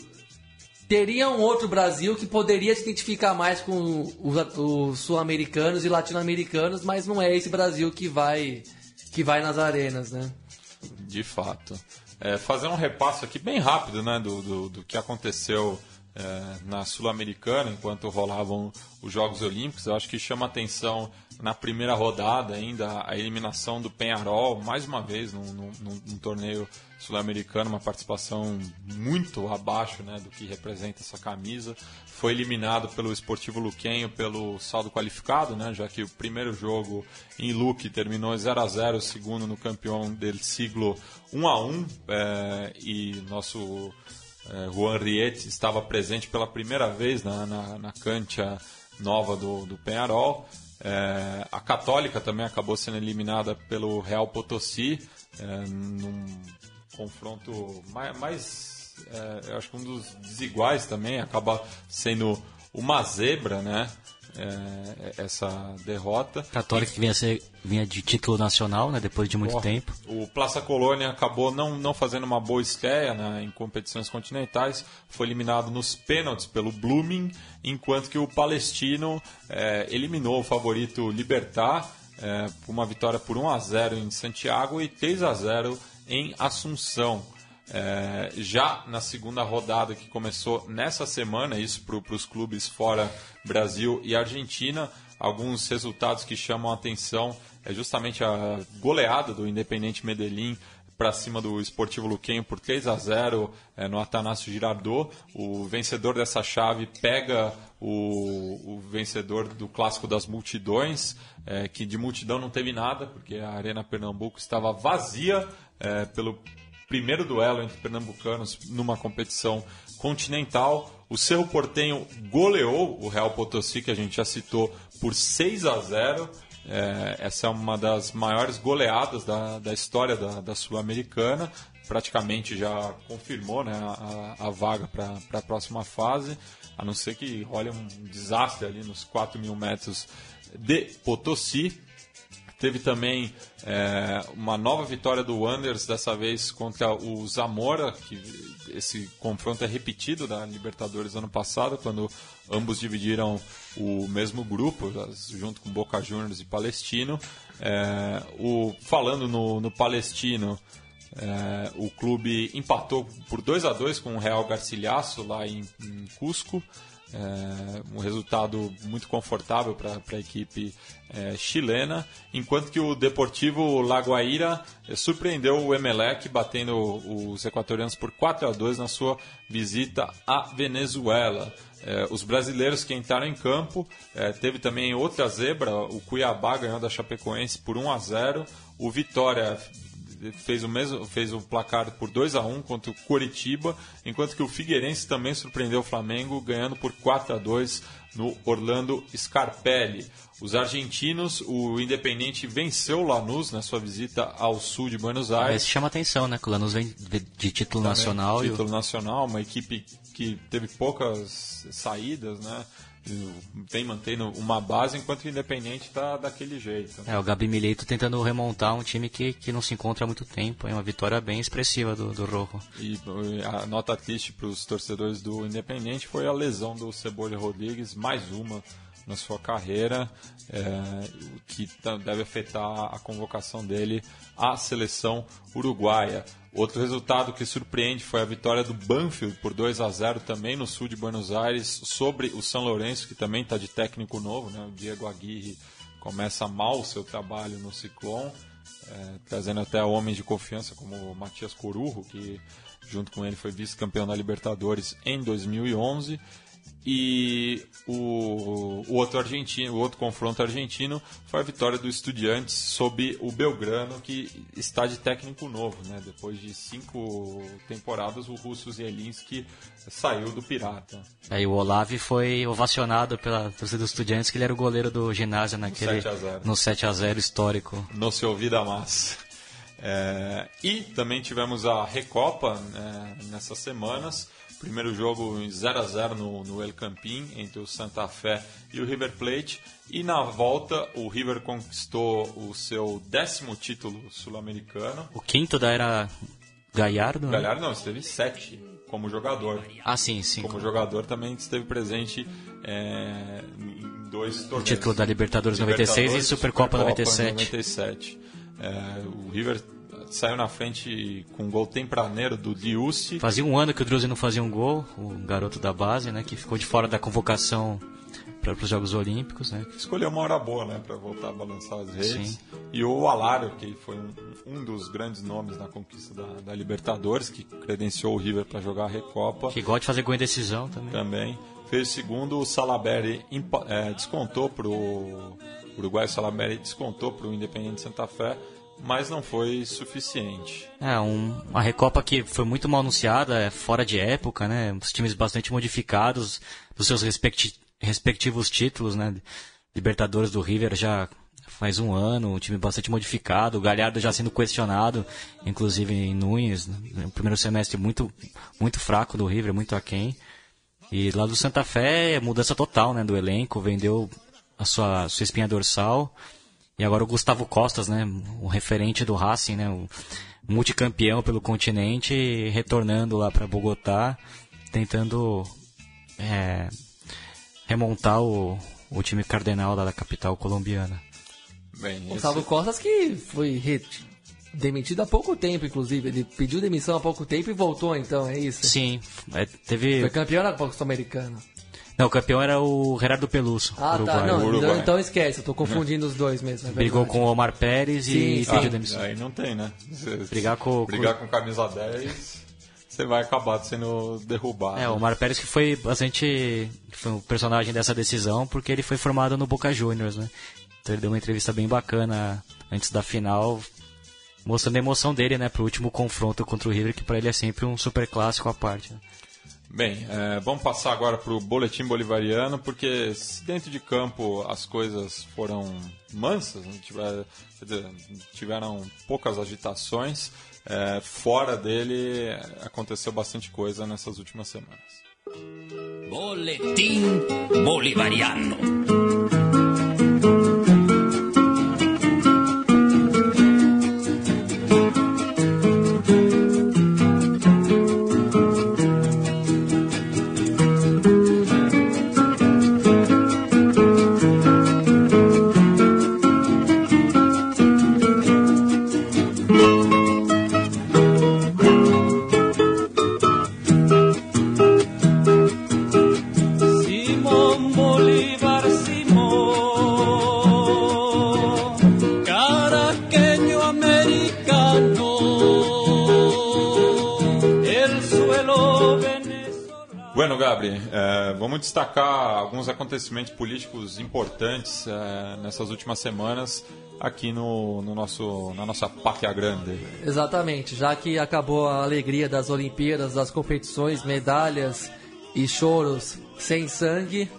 teria um outro Brasil que poderia se identificar mais com os, os sul-americanos e latino-americanos, mas não é esse Brasil que vai que vai nas arenas, né? De fato. É, fazer um repasso aqui bem rápido né, do, do, do que aconteceu é, na Sul-Americana, enquanto rolavam os Jogos Olímpicos. Eu acho que chama atenção na primeira rodada ainda a eliminação do Penharol, mais uma vez num, num, num torneio sul-americano, uma participação muito abaixo né, do que representa essa camisa. Foi eliminado pelo Esportivo Luquenho pelo saldo qualificado, né, já que o primeiro jogo em Luque terminou 0 a 0 o segundo no campeão del siglo 1 a 1 é, e nosso é, Juan Riet estava presente pela primeira vez na, na, na cancha nova do, do Penharol. É, a Católica também acabou sendo eliminada pelo Real Potosí é, num confronto mais, mais é, eu acho que um dos desiguais também acaba sendo uma zebra, né? É, essa derrota. Católica que vinha, ser, vinha de título nacional, né, depois de muito tempo. O Plaça Colônia acabou não, não fazendo uma boa estreia né, em competições continentais, foi eliminado nos pênaltis pelo Blooming, enquanto que o Palestino é, eliminou o favorito Libertar é, por uma vitória por 1 a 0 em Santiago e 3 a 0 em Assunção. É, já na segunda rodada que começou nessa semana, isso para os clubes fora Brasil e Argentina, alguns resultados que chamam a atenção é justamente a goleada do Independente Medellín para cima do Esportivo Luquenho por 3 a 0 é, no Atanásio Girardot. O vencedor dessa chave pega o, o vencedor do Clássico das Multidões, é, que de multidão não teve nada, porque a Arena Pernambuco estava vazia é, pelo primeiro duelo entre pernambucanos numa competição continental. O Cerro Portenho goleou o Real Potosí, que a gente já citou, por 6 a 0. É, essa é uma das maiores goleadas da, da história da, da Sul-Americana. Praticamente já confirmou né, a, a vaga para a próxima fase, a não ser que role um desastre ali nos 4 mil metros de Potosí. Teve também é, uma nova vitória do Wanderers, dessa vez contra o Zamora, que esse confronto é repetido da Libertadores ano passado, quando ambos dividiram o mesmo grupo, junto com Boca Juniors e Palestino. É, o, falando no, no Palestino, é, o clube empatou por 2 a 2 com o Real Garcilhaço lá em, em Cusco. É, um resultado muito confortável para a equipe é, chilena, enquanto que o Deportivo Lagoaíra é, surpreendeu o Emelec, batendo os equatorianos por 4 a 2 na sua visita à Venezuela. É, os brasileiros que entraram em campo, é, teve também outra zebra, o Cuiabá ganhou da Chapecoense por 1 a 0 o Vitória fez o mesmo fez o placar por 2 a 1 contra o Coritiba, enquanto que o Figueirense também surpreendeu o Flamengo ganhando por 4 a 2 no Orlando Scarpelli. Os argentinos, o Independente venceu o Lanús na sua visita ao sul de Buenos Aires. Esse chama atenção, né? Que o Lanús vem de título também, nacional. Título o... nacional, uma equipe que teve poucas saídas, né? Vem mantendo uma base enquanto o Independente está daquele jeito. É, o Gabi Milito tentando remontar um time que, que não se encontra há muito tempo. É uma vitória bem expressiva do, do Rojo. E a nota triste para os torcedores do Independente foi a lesão do Cebola Rodrigues, mais uma na sua carreira, é, que deve afetar a convocação dele à seleção uruguaia. Outro resultado que surpreende foi a vitória do Banfield por 2 a 0 também no sul de Buenos Aires sobre o São Lourenço, que também está de técnico novo. Né? O Diego Aguirre começa mal o seu trabalho no Ciclone, é, trazendo até homens de confiança como o Matias Corujo, que junto com ele foi vice-campeão da Libertadores em 2011. E o, o, outro argentino, o outro confronto argentino foi a vitória do Estudiantes sob o Belgrano, que está de técnico novo, né? Depois de cinco temporadas, o russo Zielinski saiu do Pirata. Aí é, o Olave foi ovacionado pela torcida do Estudiantes, que ele era o goleiro do ginásio naquele no 7 a 0 histórico. Não se ouvida mais. É, e também tivemos a Recopa né, nessas semanas Primeiro jogo em 0 a 0 no, no El Campín, entre o Santa Fé e o River Plate. E na volta, o River conquistou o seu décimo título sul-americano. O quinto da era Gallardo? Né? Gallardo não, esteve sete como jogador. Ah, sim, sim. Como jogador também esteve presente é, em dois torneios. O título da Libertadores, Libertadores 96 e Supercopa, Supercopa 97. 97. É, o River saiu na frente com um gol tempraneiro do Diusti. Fazia um ano que o Druzi não fazia um gol, o garoto da base, né, que ficou de fora da convocação para os Jogos Olímpicos, né? Escolheu uma hora boa, né, para voltar a balançar as redes. Sim. E o Alário, que foi um, um dos grandes nomes na conquista da, da Libertadores, que credenciou o River para jogar a Recopa. Que gosta de fazer gol em decisão também. Também fez o segundo, o Salaberry é, descontou para o Uruguai, o Salaberry descontou para o Independente Santa Fé, mas não foi suficiente. É, um- uma Recopa que foi muito mal anunciada, é fora de época, né? Os times bastante modificados dos seus respecti- respectivos títulos, né? Libertadores do River já faz um ano, um time bastante modificado, o Galhardo já sendo questionado, inclusive em Nunes, né? primeiro semestre muito, muito fraco do River, muito aquém. E lá do Santa Fé, mudança total, né, do elenco, vendeu a sua, sua espinha dorsal. E agora o Gustavo Costas, né, o referente do Racing, né, o multicampeão pelo continente, retornando lá para Bogotá, tentando é, remontar o, o time cardenal lá da capital colombiana. Bem, esse- Gustavo Costas que foi demitido há pouco tempo, inclusive. Ele pediu demissão há pouco tempo e voltou, então, é isso? Sim, é, teve. Foi campeão na Copa Sul-Americana. Não, o campeão era o Gerardo Peluso, Ah, Uruguai. tá. Não, Uruguai. então, então esquece, eu tô confundindo os dois mesmo. é Brigou com o Omar Pérez e pediu demissão. Aí não tem, né? Você- Brigar com- brigar com camisa 10, você vai acabar sendo derrubado. É, o Omar Pérez que foi bastante. foi um personagem dessa decisão, porque ele foi formado no Boca Juniors, né? Então ele deu uma entrevista bem bacana antes da final, mostrando a emoção dele, né, pro último confronto contra o River, que pra ele é sempre um super clássico à parte. né? Bem, é, vamos passar agora para o boletim bolivariano, porque se dentro de campo as coisas foram mansas, né, tiver- quer dizer, tiveram poucas agitações, é, fora dele é, aconteceu bastante coisa nessas últimas semanas. Boletim Bolivariano. Bueno, Gabri, é, vamos destacar alguns acontecimentos políticos importantes é, nessas últimas semanas aqui no, no nosso, na nossa Pátria Grande. Exatamente, já que acabou a alegria das Olimpíadas, das competições, medalhas e choros sem sangue,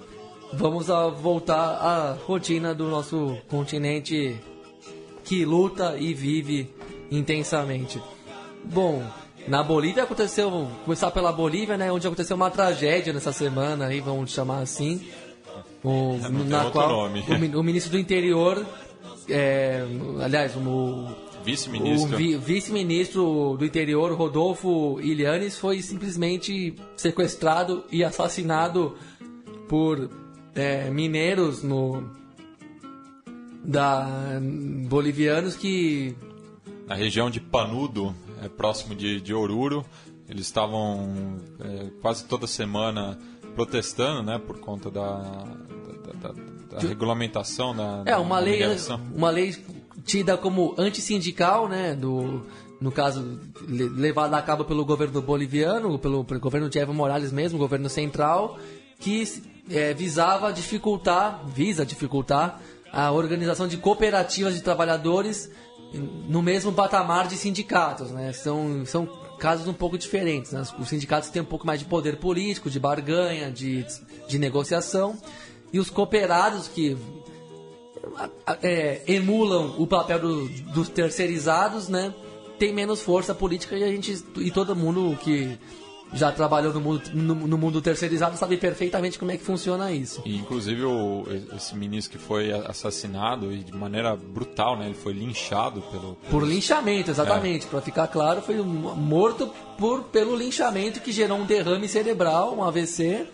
vamos a voltar à rotina do nosso continente que luta e vive intensamente. Bom, na Bolívia aconteceu, começar pela Bolívia, né, onde aconteceu uma tragédia nessa semana, aí vamos chamar assim, o, tem na qual o, o ministro do interior, é, aliás, o Vice-ministro. o vi- vice-ministro do interior, Rodolfo Ilianes, foi simplesmente sequestrado e assassinado por é, mineiros no da bolivianos que na região de Panudo, é, próximo de, de Oruro. Eles estavam é, quase toda semana protestando, né, por conta da, da, da- da regulamentação da, é uma lei uma lei tida como antissindical, né, do no caso le- levada a cabo pelo governo boliviano, pelo, pelo governo de Evo Morales mesmo, governo central, que é, visava dificultar, visa dificultar a organização de cooperativas de trabalhadores no mesmo patamar de sindicatos, né? São, são casos um pouco diferentes. Né? Os sindicatos têm um pouco mais de poder político, de barganha, de, de negociação, e os cooperados que é, emulam o papel do- dos terceirizados, né? Tem menos força política e a gente e todo mundo que já trabalhou no mundo, no, no mundo terceirizado sabe perfeitamente como é que funciona isso. E, inclusive o, esse ministro que foi assassinado e de maneira brutal, né, ele foi linchado pelo Por linchamento, exatamente. Pra ficar claro, foi morto por, pelo linchamento que gerou um derrame cerebral, um AVC.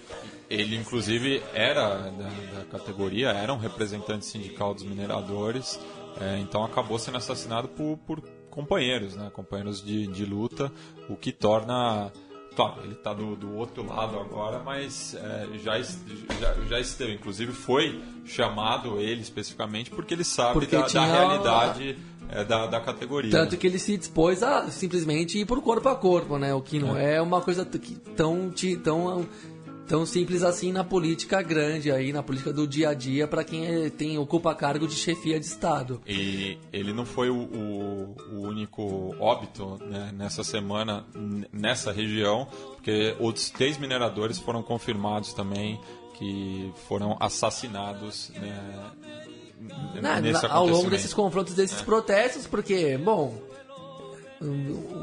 Ele, inclusive, era da, da categoria, era um representante sindical dos mineradores, é, então acabou sendo assassinado por, por companheiros, né? companheiros de, de luta, o que torna Claro, ele está do, do outro lado agora, mas é, já, já, já esteve. Inclusive foi chamado ele especificamente porque ele sabe porque da, da realidade é, da, da categoria. Tanto que ele se dispôs a simplesmente ir por corpo a corpo, né? O que não é, é uma coisa tão, tão tão simples assim na política grande aí, na política do dia a dia para quem é, tem ocupa cargo de chefia de estado. E ele não foi o, o, o único óbito né, nessa semana nessa região, porque outros três mineradores foram confirmados também que foram assassinados né, na, na, ao longo desses confrontos, desses é. protestos, porque, bom,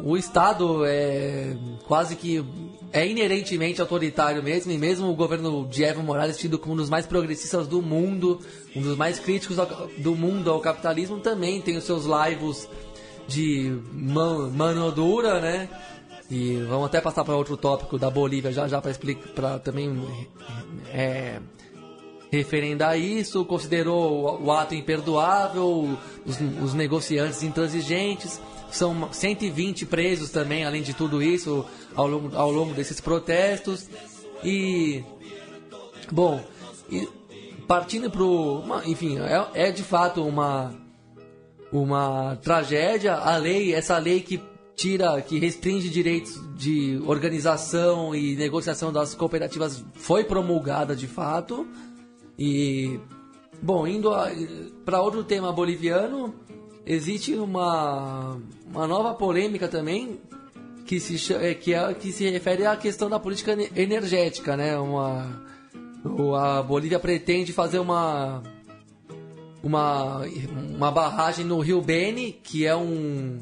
o Estado é quase que é inerentemente autoritário mesmo, e mesmo o governo de Evo Morales, tido como um dos mais progressistas do mundo, um dos mais críticos do mundo ao capitalismo, também tem os seus laivos de man, mano dura, né? E vamos até passar para outro tópico da Bolívia já já para explicar, para também é, referendar isso, considerou o ato imperdoável, os, os negociantes intransigentes são 120 presos também, além de tudo isso, ao longo, ao longo desses protestos. E. Bom, e partindo pro. Enfim, é, é de fato uma. Uma tragédia. A lei, essa lei que tira, que restringe direitos de organização e negociação das cooperativas foi promulgada de fato. E. Bom, indo para outro tema boliviano, existe uma, uma nova polêmica também que se, é, que, é, que se refere à questão da política energética, né? Uma, a Bolívia pretende fazer uma, uma, uma barragem no Rio Beni, que é um,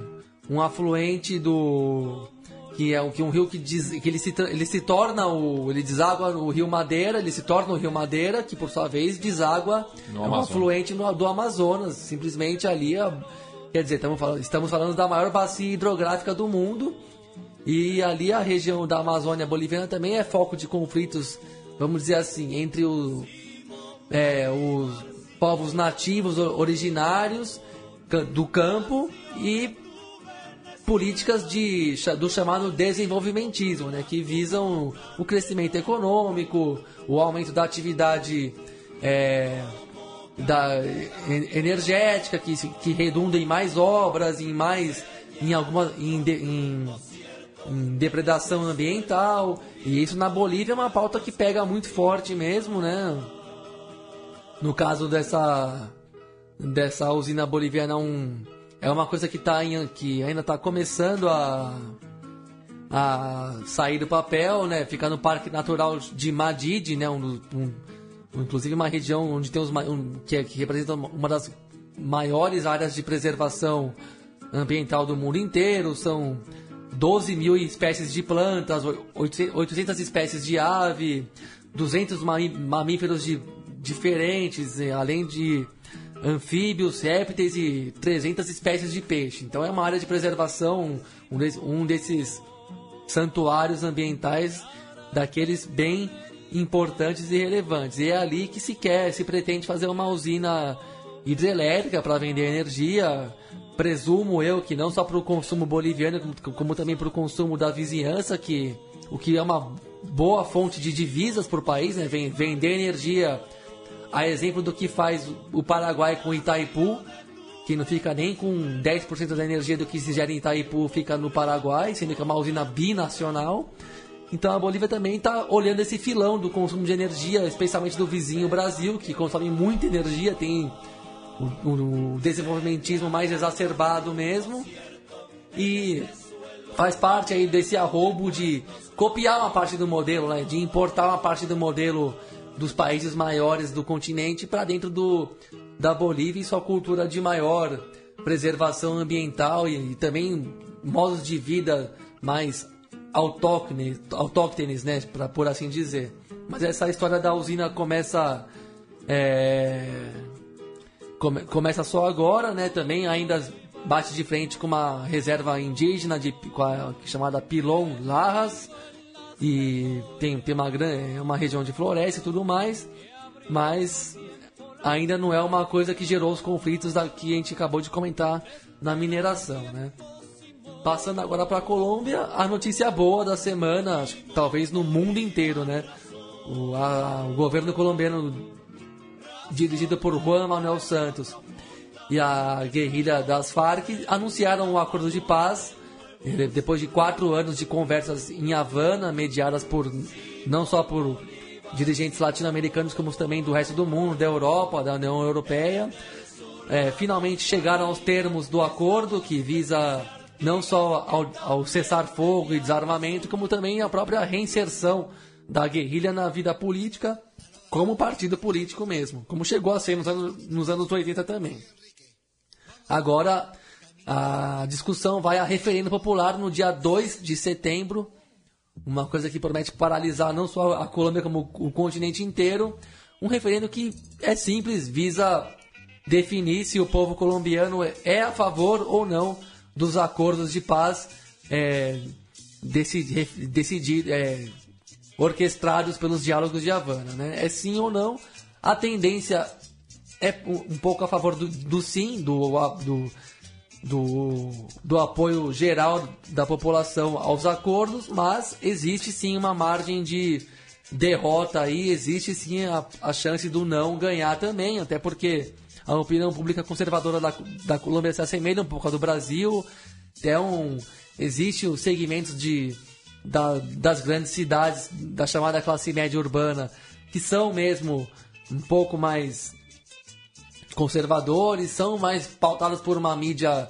um afluente do que é que um rio que, diz, que ele, se, ele se torna o ele deságua no Rio Madeira, ele se torna o Rio Madeira, que por sua vez deságua no é um afluente no, do Amazonas, simplesmente ali a, quer dizer, estamos falando, estamos falando da maior bacia hidrográfica do mundo. E ali a região da Amazônia boliviana também é foco de conflitos, vamos dizer assim, entre o, é, os povos nativos originários do campo e políticas de, do chamado desenvolvimentismo, né, que visam o crescimento econômico, o aumento da atividade é, da, energética, que, que redunda em mais obras, em mais em alguma em, em, em, depredação ambiental. E isso na Bolívia é uma pauta que pega muito forte mesmo, né? No caso dessa dessa usina boliviana um é uma coisa que, tá em, que ainda está começando a, a sair do papel, né? Fica no Parque Natural de Madid, né? Um, um, inclusive uma região onde tem os um, que, é, que representa uma das maiores áreas de preservação ambiental do mundo inteiro. São 12 mil espécies de plantas, 800 espécies de ave, 200 mamíferos de, diferentes, além de anfíbios, répteis e 300 espécies de peixe. Então é uma área de preservação, um, de, um desses santuários ambientais daqueles bem importantes e relevantes. E é ali que se quer, se pretende fazer uma usina hidrelétrica para vender energia. Presumo eu que não só para o consumo boliviano, como, como também para o consumo da vizinhança, que o que é uma boa fonte de divisas para o país, né? Vender energia a exemplo do que faz o Paraguai com Itaipu, que não fica nem com 10% da energia do que se gera em Itaipu fica no Paraguai, sendo que é uma usina binacional. Então a Bolívia também está olhando esse filão do consumo de energia, especialmente do vizinho Brasil, que consome muita energia, tem o, o, o desenvolvimentismo mais exacerbado mesmo. E faz parte aí desse arrobo de copiar uma parte do modelo, né? de importar uma parte do modelo dos países maiores do continente para dentro do, da Bolívia e sua cultura de maior preservação ambiental e, e também modos de vida mais autóctones, autóctones né, pra, por assim dizer. Mas essa história da usina começa é, come, começa só agora, né? Também ainda bate de frente com uma reserva indígena de, a, chamada Pilon Larras e tem, tem uma, grande, é uma região de floresta e tudo mais, mas ainda não é uma coisa que gerou os conflitos da, que a gente acabou de comentar na mineração, né? Passando agora para a Colômbia, a notícia boa da semana, talvez no mundo inteiro, né? O, a- o governo colombiano, dirigido por Juan Manuel Santos e a guerrilha das Farc, anunciaram um acordo de paz depois de quatro anos de conversas em Havana, mediadas por não só por dirigentes latino-americanos, como também do resto do mundo, da Europa, da União Europeia. É, finalmente chegaram aos termos do acordo que visa não só ao, ao cessar-fogo e desarmamento, como também a própria reinserção da guerrilha na vida política, como partido político mesmo, como chegou a ser nos anos, nos anos 80 também. Agora, a discussão vai a referendo popular no dia 2 de setembro, uma coisa que promete paralisar não só a Colômbia, como o continente inteiro. Um referendo que é simples, visa definir se o povo colombiano é a favor ou não dos acordos de paz é, é, orquestrados pelos diálogos de Havana. Né? É sim ou não. A tendência é um pouco a favor do, do sim, do, do, do, do apoio geral da população aos acordos, mas existe sim uma margem de derrota aí, existe sim a, a chance do não ganhar também, até porque a opinião pública conservadora da, da Colômbia se assemelha um pouco à do Brasil, é um, existe os segmentos de, da- das grandes cidades, da chamada classe média urbana, que são mesmo um pouco mais conservadores, são mais pautados por uma mídia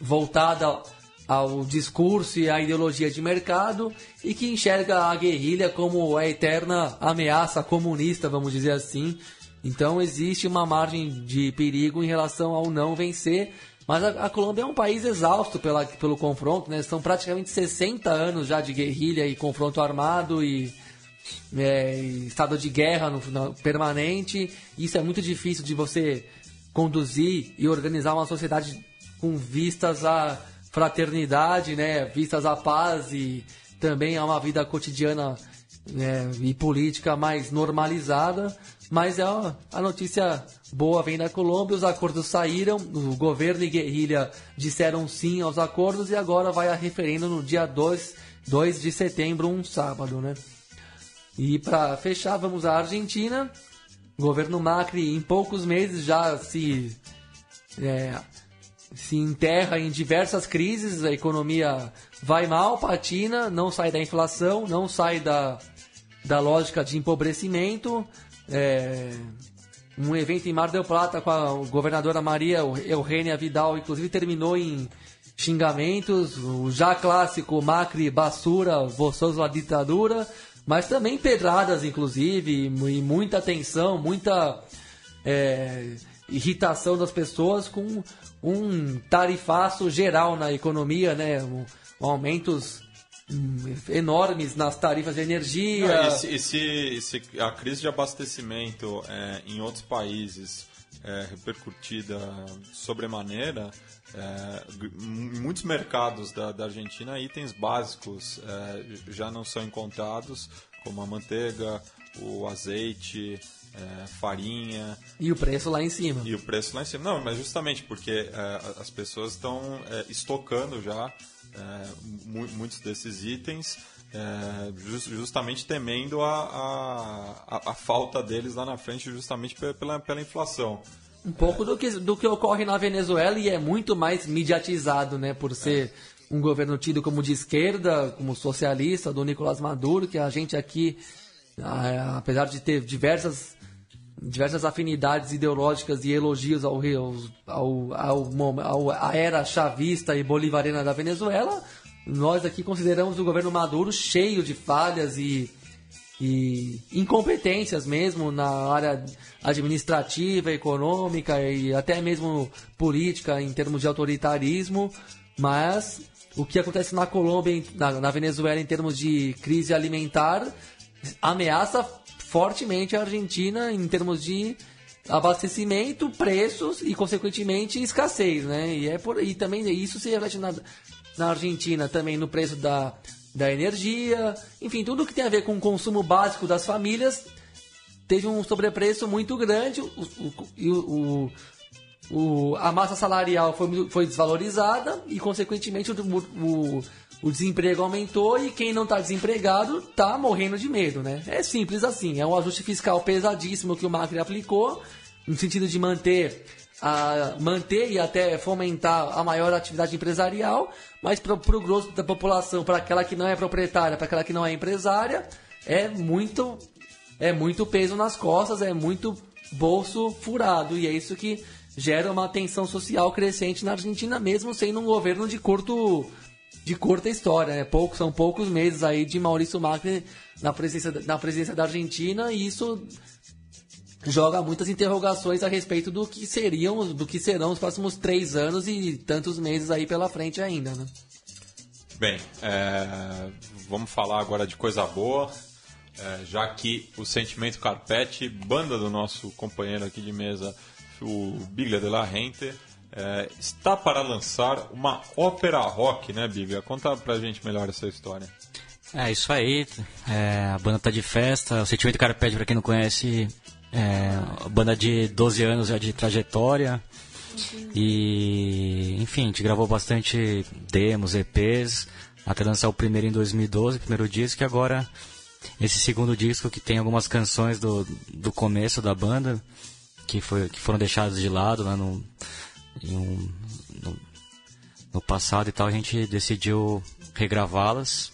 voltada ao discurso e à ideologia de mercado e que enxerga a guerrilha como a eterna ameaça comunista, vamos dizer assim. Então existe uma margem de perigo em relação ao não vencer. Mas a, a Colômbia é um país exausto pela, pelo confronto, né? São praticamente 60 anos já de guerrilha e confronto armado e é, estado de guerra no, no- permanente. Isso é muito difícil de você conduzir e organizar uma sociedade com vistas à fraternidade, né? Vistas à paz e também a uma vida cotidiana né, e política mais normalizada. Mas é a notícia boa vem da Colômbia, os acordos saíram, o governo e guerrilha disseram sim aos acordos e agora vai a referendo no dia 2, 2 de setembro, um sábado, né? E para fechar, vamos à Argentina. O governo Macri, em poucos meses, já se, é, se enterra em diversas crises. A economia vai mal, patina, não sai da inflação, não sai da, da lógica de empobrecimento. É, um evento em Mar del Plata com a governadora Maria Eugênia Vidal, inclusive, terminou em xingamentos. O já clássico Macri, Basura, Voçoso a ditadura. Mas também pedradas, inclusive, e muita tensão, muita é, irritação das pessoas com um tarifaço geral na economia, né? Um- aumentos hum, enormes nas tarifas de energia. Não, se, se a crise de abastecimento é, em outros países é repercutida sobremaneira, é, em muitos mercados da, da Argentina, itens básicos é, já não são encontrados, como a manteiga, o azeite, é, farinha, E o preço lá em cima. e o preço lá em cima. Não, mas justamente porque é, as pessoas estão é, estocando já é, mu- muitos desses itens, é, jus- justamente temendo a, a, a- falta deles lá na frente, justamente pe- pela, pela inflação. Um pouco do que, do que ocorre na Venezuela e é muito mais mediatizado, né? Por ser um governo tido como de esquerda, como socialista, do Nicolás Maduro, que a gente aqui, apesar de ter diversas, diversas afinidades ideológicas e elogios ao, ao, ao, ao- à era chavista e bolivariana da Venezuela, nós aqui consideramos o governo Maduro cheio de falhas e e incompetências mesmo na área administrativa, econômica e até mesmo política em termos de autoritarismo, mas o que acontece na Colômbia, na, na Venezuela em termos de crise alimentar ameaça fortemente a Argentina em termos de abastecimento, preços e consequentemente escassez, né? E é por e também isso se reflete na, na Argentina também no preço da, da energia, enfim, tudo que tem a ver com o consumo básico das famílias teve um sobrepreço muito grande e o, o- o, a massa salarial foi, foi desvalorizada e, consequentemente, o, o, o desemprego aumentou e quem não está desempregado está morrendo de medo, né? É simples assim. É um ajuste fiscal pesadíssimo que o Macri aplicou, no sentido de manter, a, manter e até fomentar a maior atividade empresarial, mas para o grosso da população, para aquela que não é proprietária, para aquela que não é empresária, é muito, é muito peso nas costas, é muito bolso furado. E é isso que gera uma tensão social crescente na Argentina, mesmo sendo um governo de curto de curta história, né? Poucos, são poucos meses aí de Maurício Macri na presença, na presidência da Argentina e isso joga muitas interrogações a respeito do que seriam, do que serão os próximos três anos e tantos meses aí pela frente ainda, né? Bem, é, vamos falar agora de coisa boa, é, já que o Sentimento Carpete, banda do nosso companheiro aqui de mesa, o Biglia de la Rente, é, está para lançar uma ópera rock, né, Bíblia? Conta pra gente melhor essa história. É isso aí, é, a banda tá de festa, o Sentimento Carpete, pra quem não conhece, é banda de 12 anos já de trajetória. E, enfim, a gente gravou bastante demos, EPs, até lançar o primeiro em 2012, o primeiro disco, e agora esse segundo disco que tem algumas canções do, do começo da banda, que, foi, que foram deixadas de lado lá no, um, no, no, passado e tal, a gente decidiu regravá-las.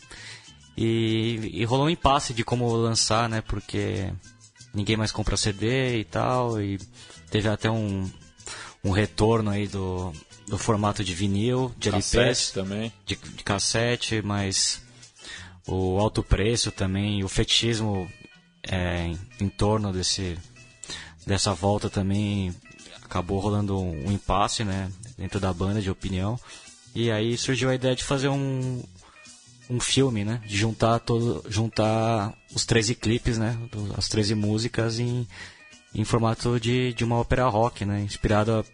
E, e, rolou um impasse de como lançar, né? Porque ninguém mais compra CD e tal. E teve até um, um retorno aí do, do formato de vinil, de cassete LPs. também. De, de cassete, mas o alto preço também, o fetichismo é, em, em torno desse, dessa volta também acabou rolando um, um impasse, né, dentro da banda de opinião. E aí surgiu a ideia de fazer um, um filme, né, de juntar todo, juntar os 13 clipes, né, as 13 músicas em, em formato de, de uma ópera rock, né, inspirada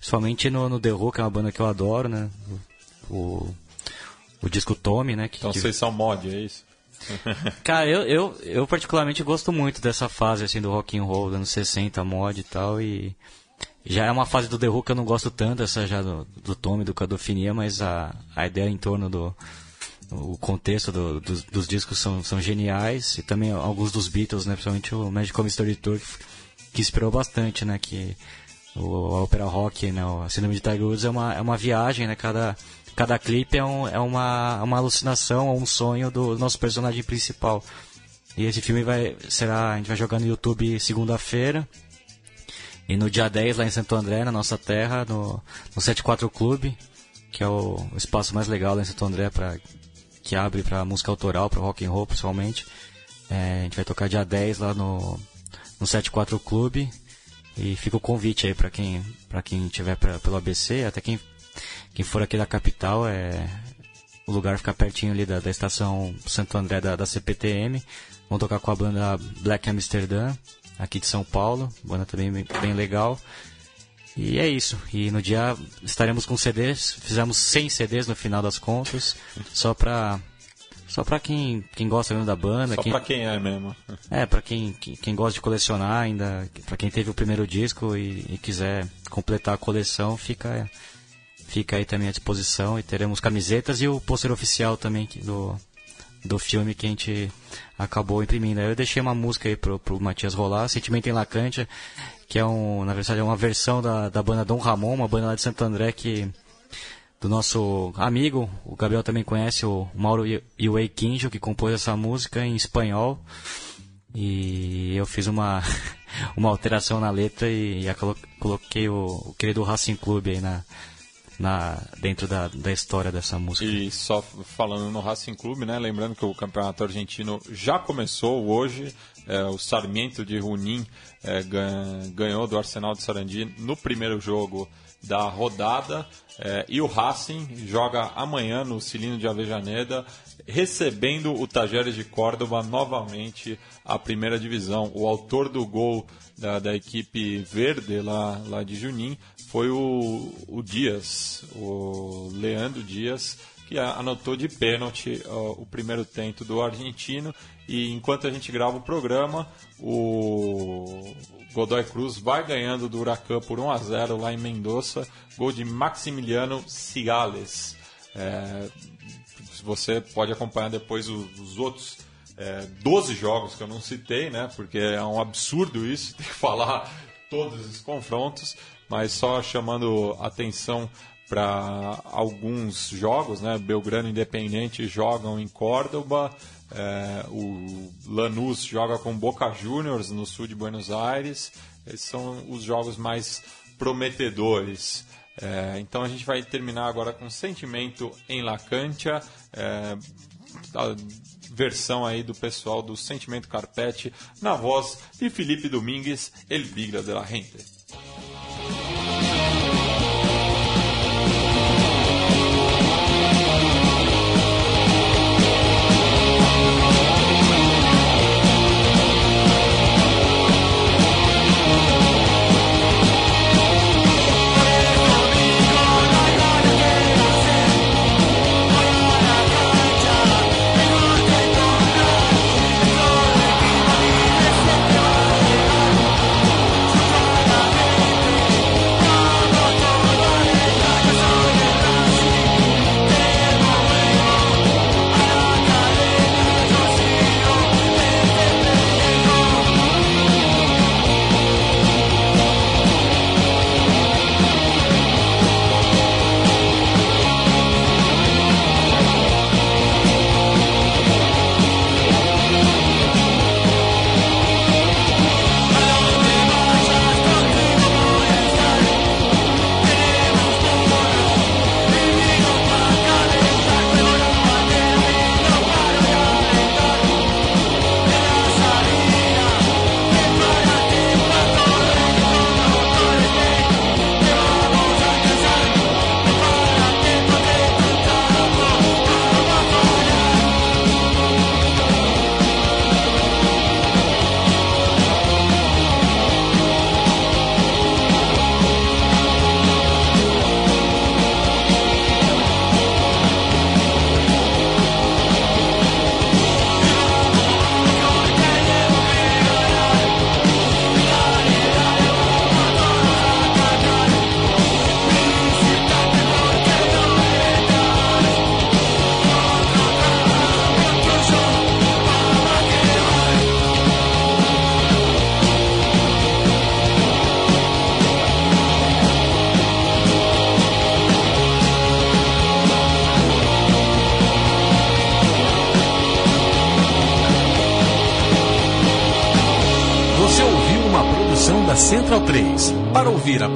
somente no, no The Who, que é uma banda que eu adoro, né, o, o disco Tommy, né. Que, então que... vocês são mod, é isso? Cara, eu, eu, eu particularmente gosto muito dessa fase assim do rock and roll, anos 60, mod e tal, e já é uma fase do The Who que eu não gosto tanto, essa já do, do Tommy, do Cadofinia, mas a, a ideia em torno do o contexto do, dos, dos, discos são, são geniais e também alguns dos Beatles, né, principalmente o Magical Mystery Tour que, que inspirou bastante, né, que o a ópera rock, né, a Síndrome de Tiger Woods é uma, é uma viagem, né, cada cada clipe é, um, é uma, uma alucinação, um sonho do nosso personagem principal. E esse filme vai será a gente vai jogar no YouTube segunda-feira. E no dia 10, lá em Santo André, na nossa terra, no, no 74 Clube, que é o, o espaço mais legal lá em Santo André, pra, que abre para música autoral, para rock and roll principalmente. É, a gente vai tocar dia 10 lá no, no 74 Clube. E fica o convite aí para quem para quem tiver pra, pelo ABC, até quem, quem for aqui da capital, é, o lugar fica pertinho ali da, da estação Santo André da, da CPTM. Vão tocar com a banda Black Amsterdam aqui de São Paulo, banda também bem legal. E é isso. E no dia estaremos com CDs, fizemos 100 CDs no final das contas, só pra só pra quem, quem gosta mesmo da banda. Só quem, pra quem é mesmo. É, pra quem, quem, quem gosta de colecionar ainda, pra quem teve o primeiro disco e, e, quiser completar a coleção, fica, fica aí também à disposição. E teremos camisetas e o pôster oficial também do, do filme que a gente acabou imprimindo. Eu deixei uma música aí pro, pro Matias rolar, Sentimento em Lacante, que é um, na verdade é uma versão da, da banda Dom Ramon, uma banda lá de Santo André que do nosso amigo, o Gabriel também conhece, o Mauro Iwei Quinjo, que compôs essa música em espanhol. E eu fiz uma, uma alteração na letra e, e coloquei o, o querido Racing Clube aí na, na, dentro da, da história dessa música. E só falando no Racing Clube, né? Lembrando que o campeonato argentino já começou hoje. É, o Sarmiento de Junín é, ganhou do Arsenal de Sarandi no primeiro jogo da rodada. É, e o Racing joga amanhã no Cilindro de Avejaneda, recebendo o Tajeres de Córdoba novamente à primeira divisão. O autor do gol da, da equipe verde lá, lá de Junim foi o, o Dias, o Leandro Dias, que anotou de pênalti o primeiro tento do argentino. E enquanto a gente grava o programa, o Godoy Cruz vai ganhando do Huracan por 1 a 0 lá em Mendoza, gol de Maximiliano Cigales. É, você pode acompanhar depois os, os outros é, 12 jogos que eu não citei, né? Porque é um absurdo isso, ter que falar todos os confrontos, mas só chamando atenção para alguns jogos, né? Belgrano Independente jogam em Córdoba, é, o Lanús joga com Boca Juniors no sul de Buenos Aires. Esses são os jogos mais prometedores. É, então a gente vai terminar agora com Sentimento em La Cancha, é, a versão aí do pessoal do Sentimento Carpete, na voz de Felipe Domingues, El Bigra de la Gente.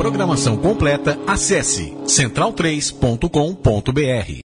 Programação completa, acesse central3.com.br.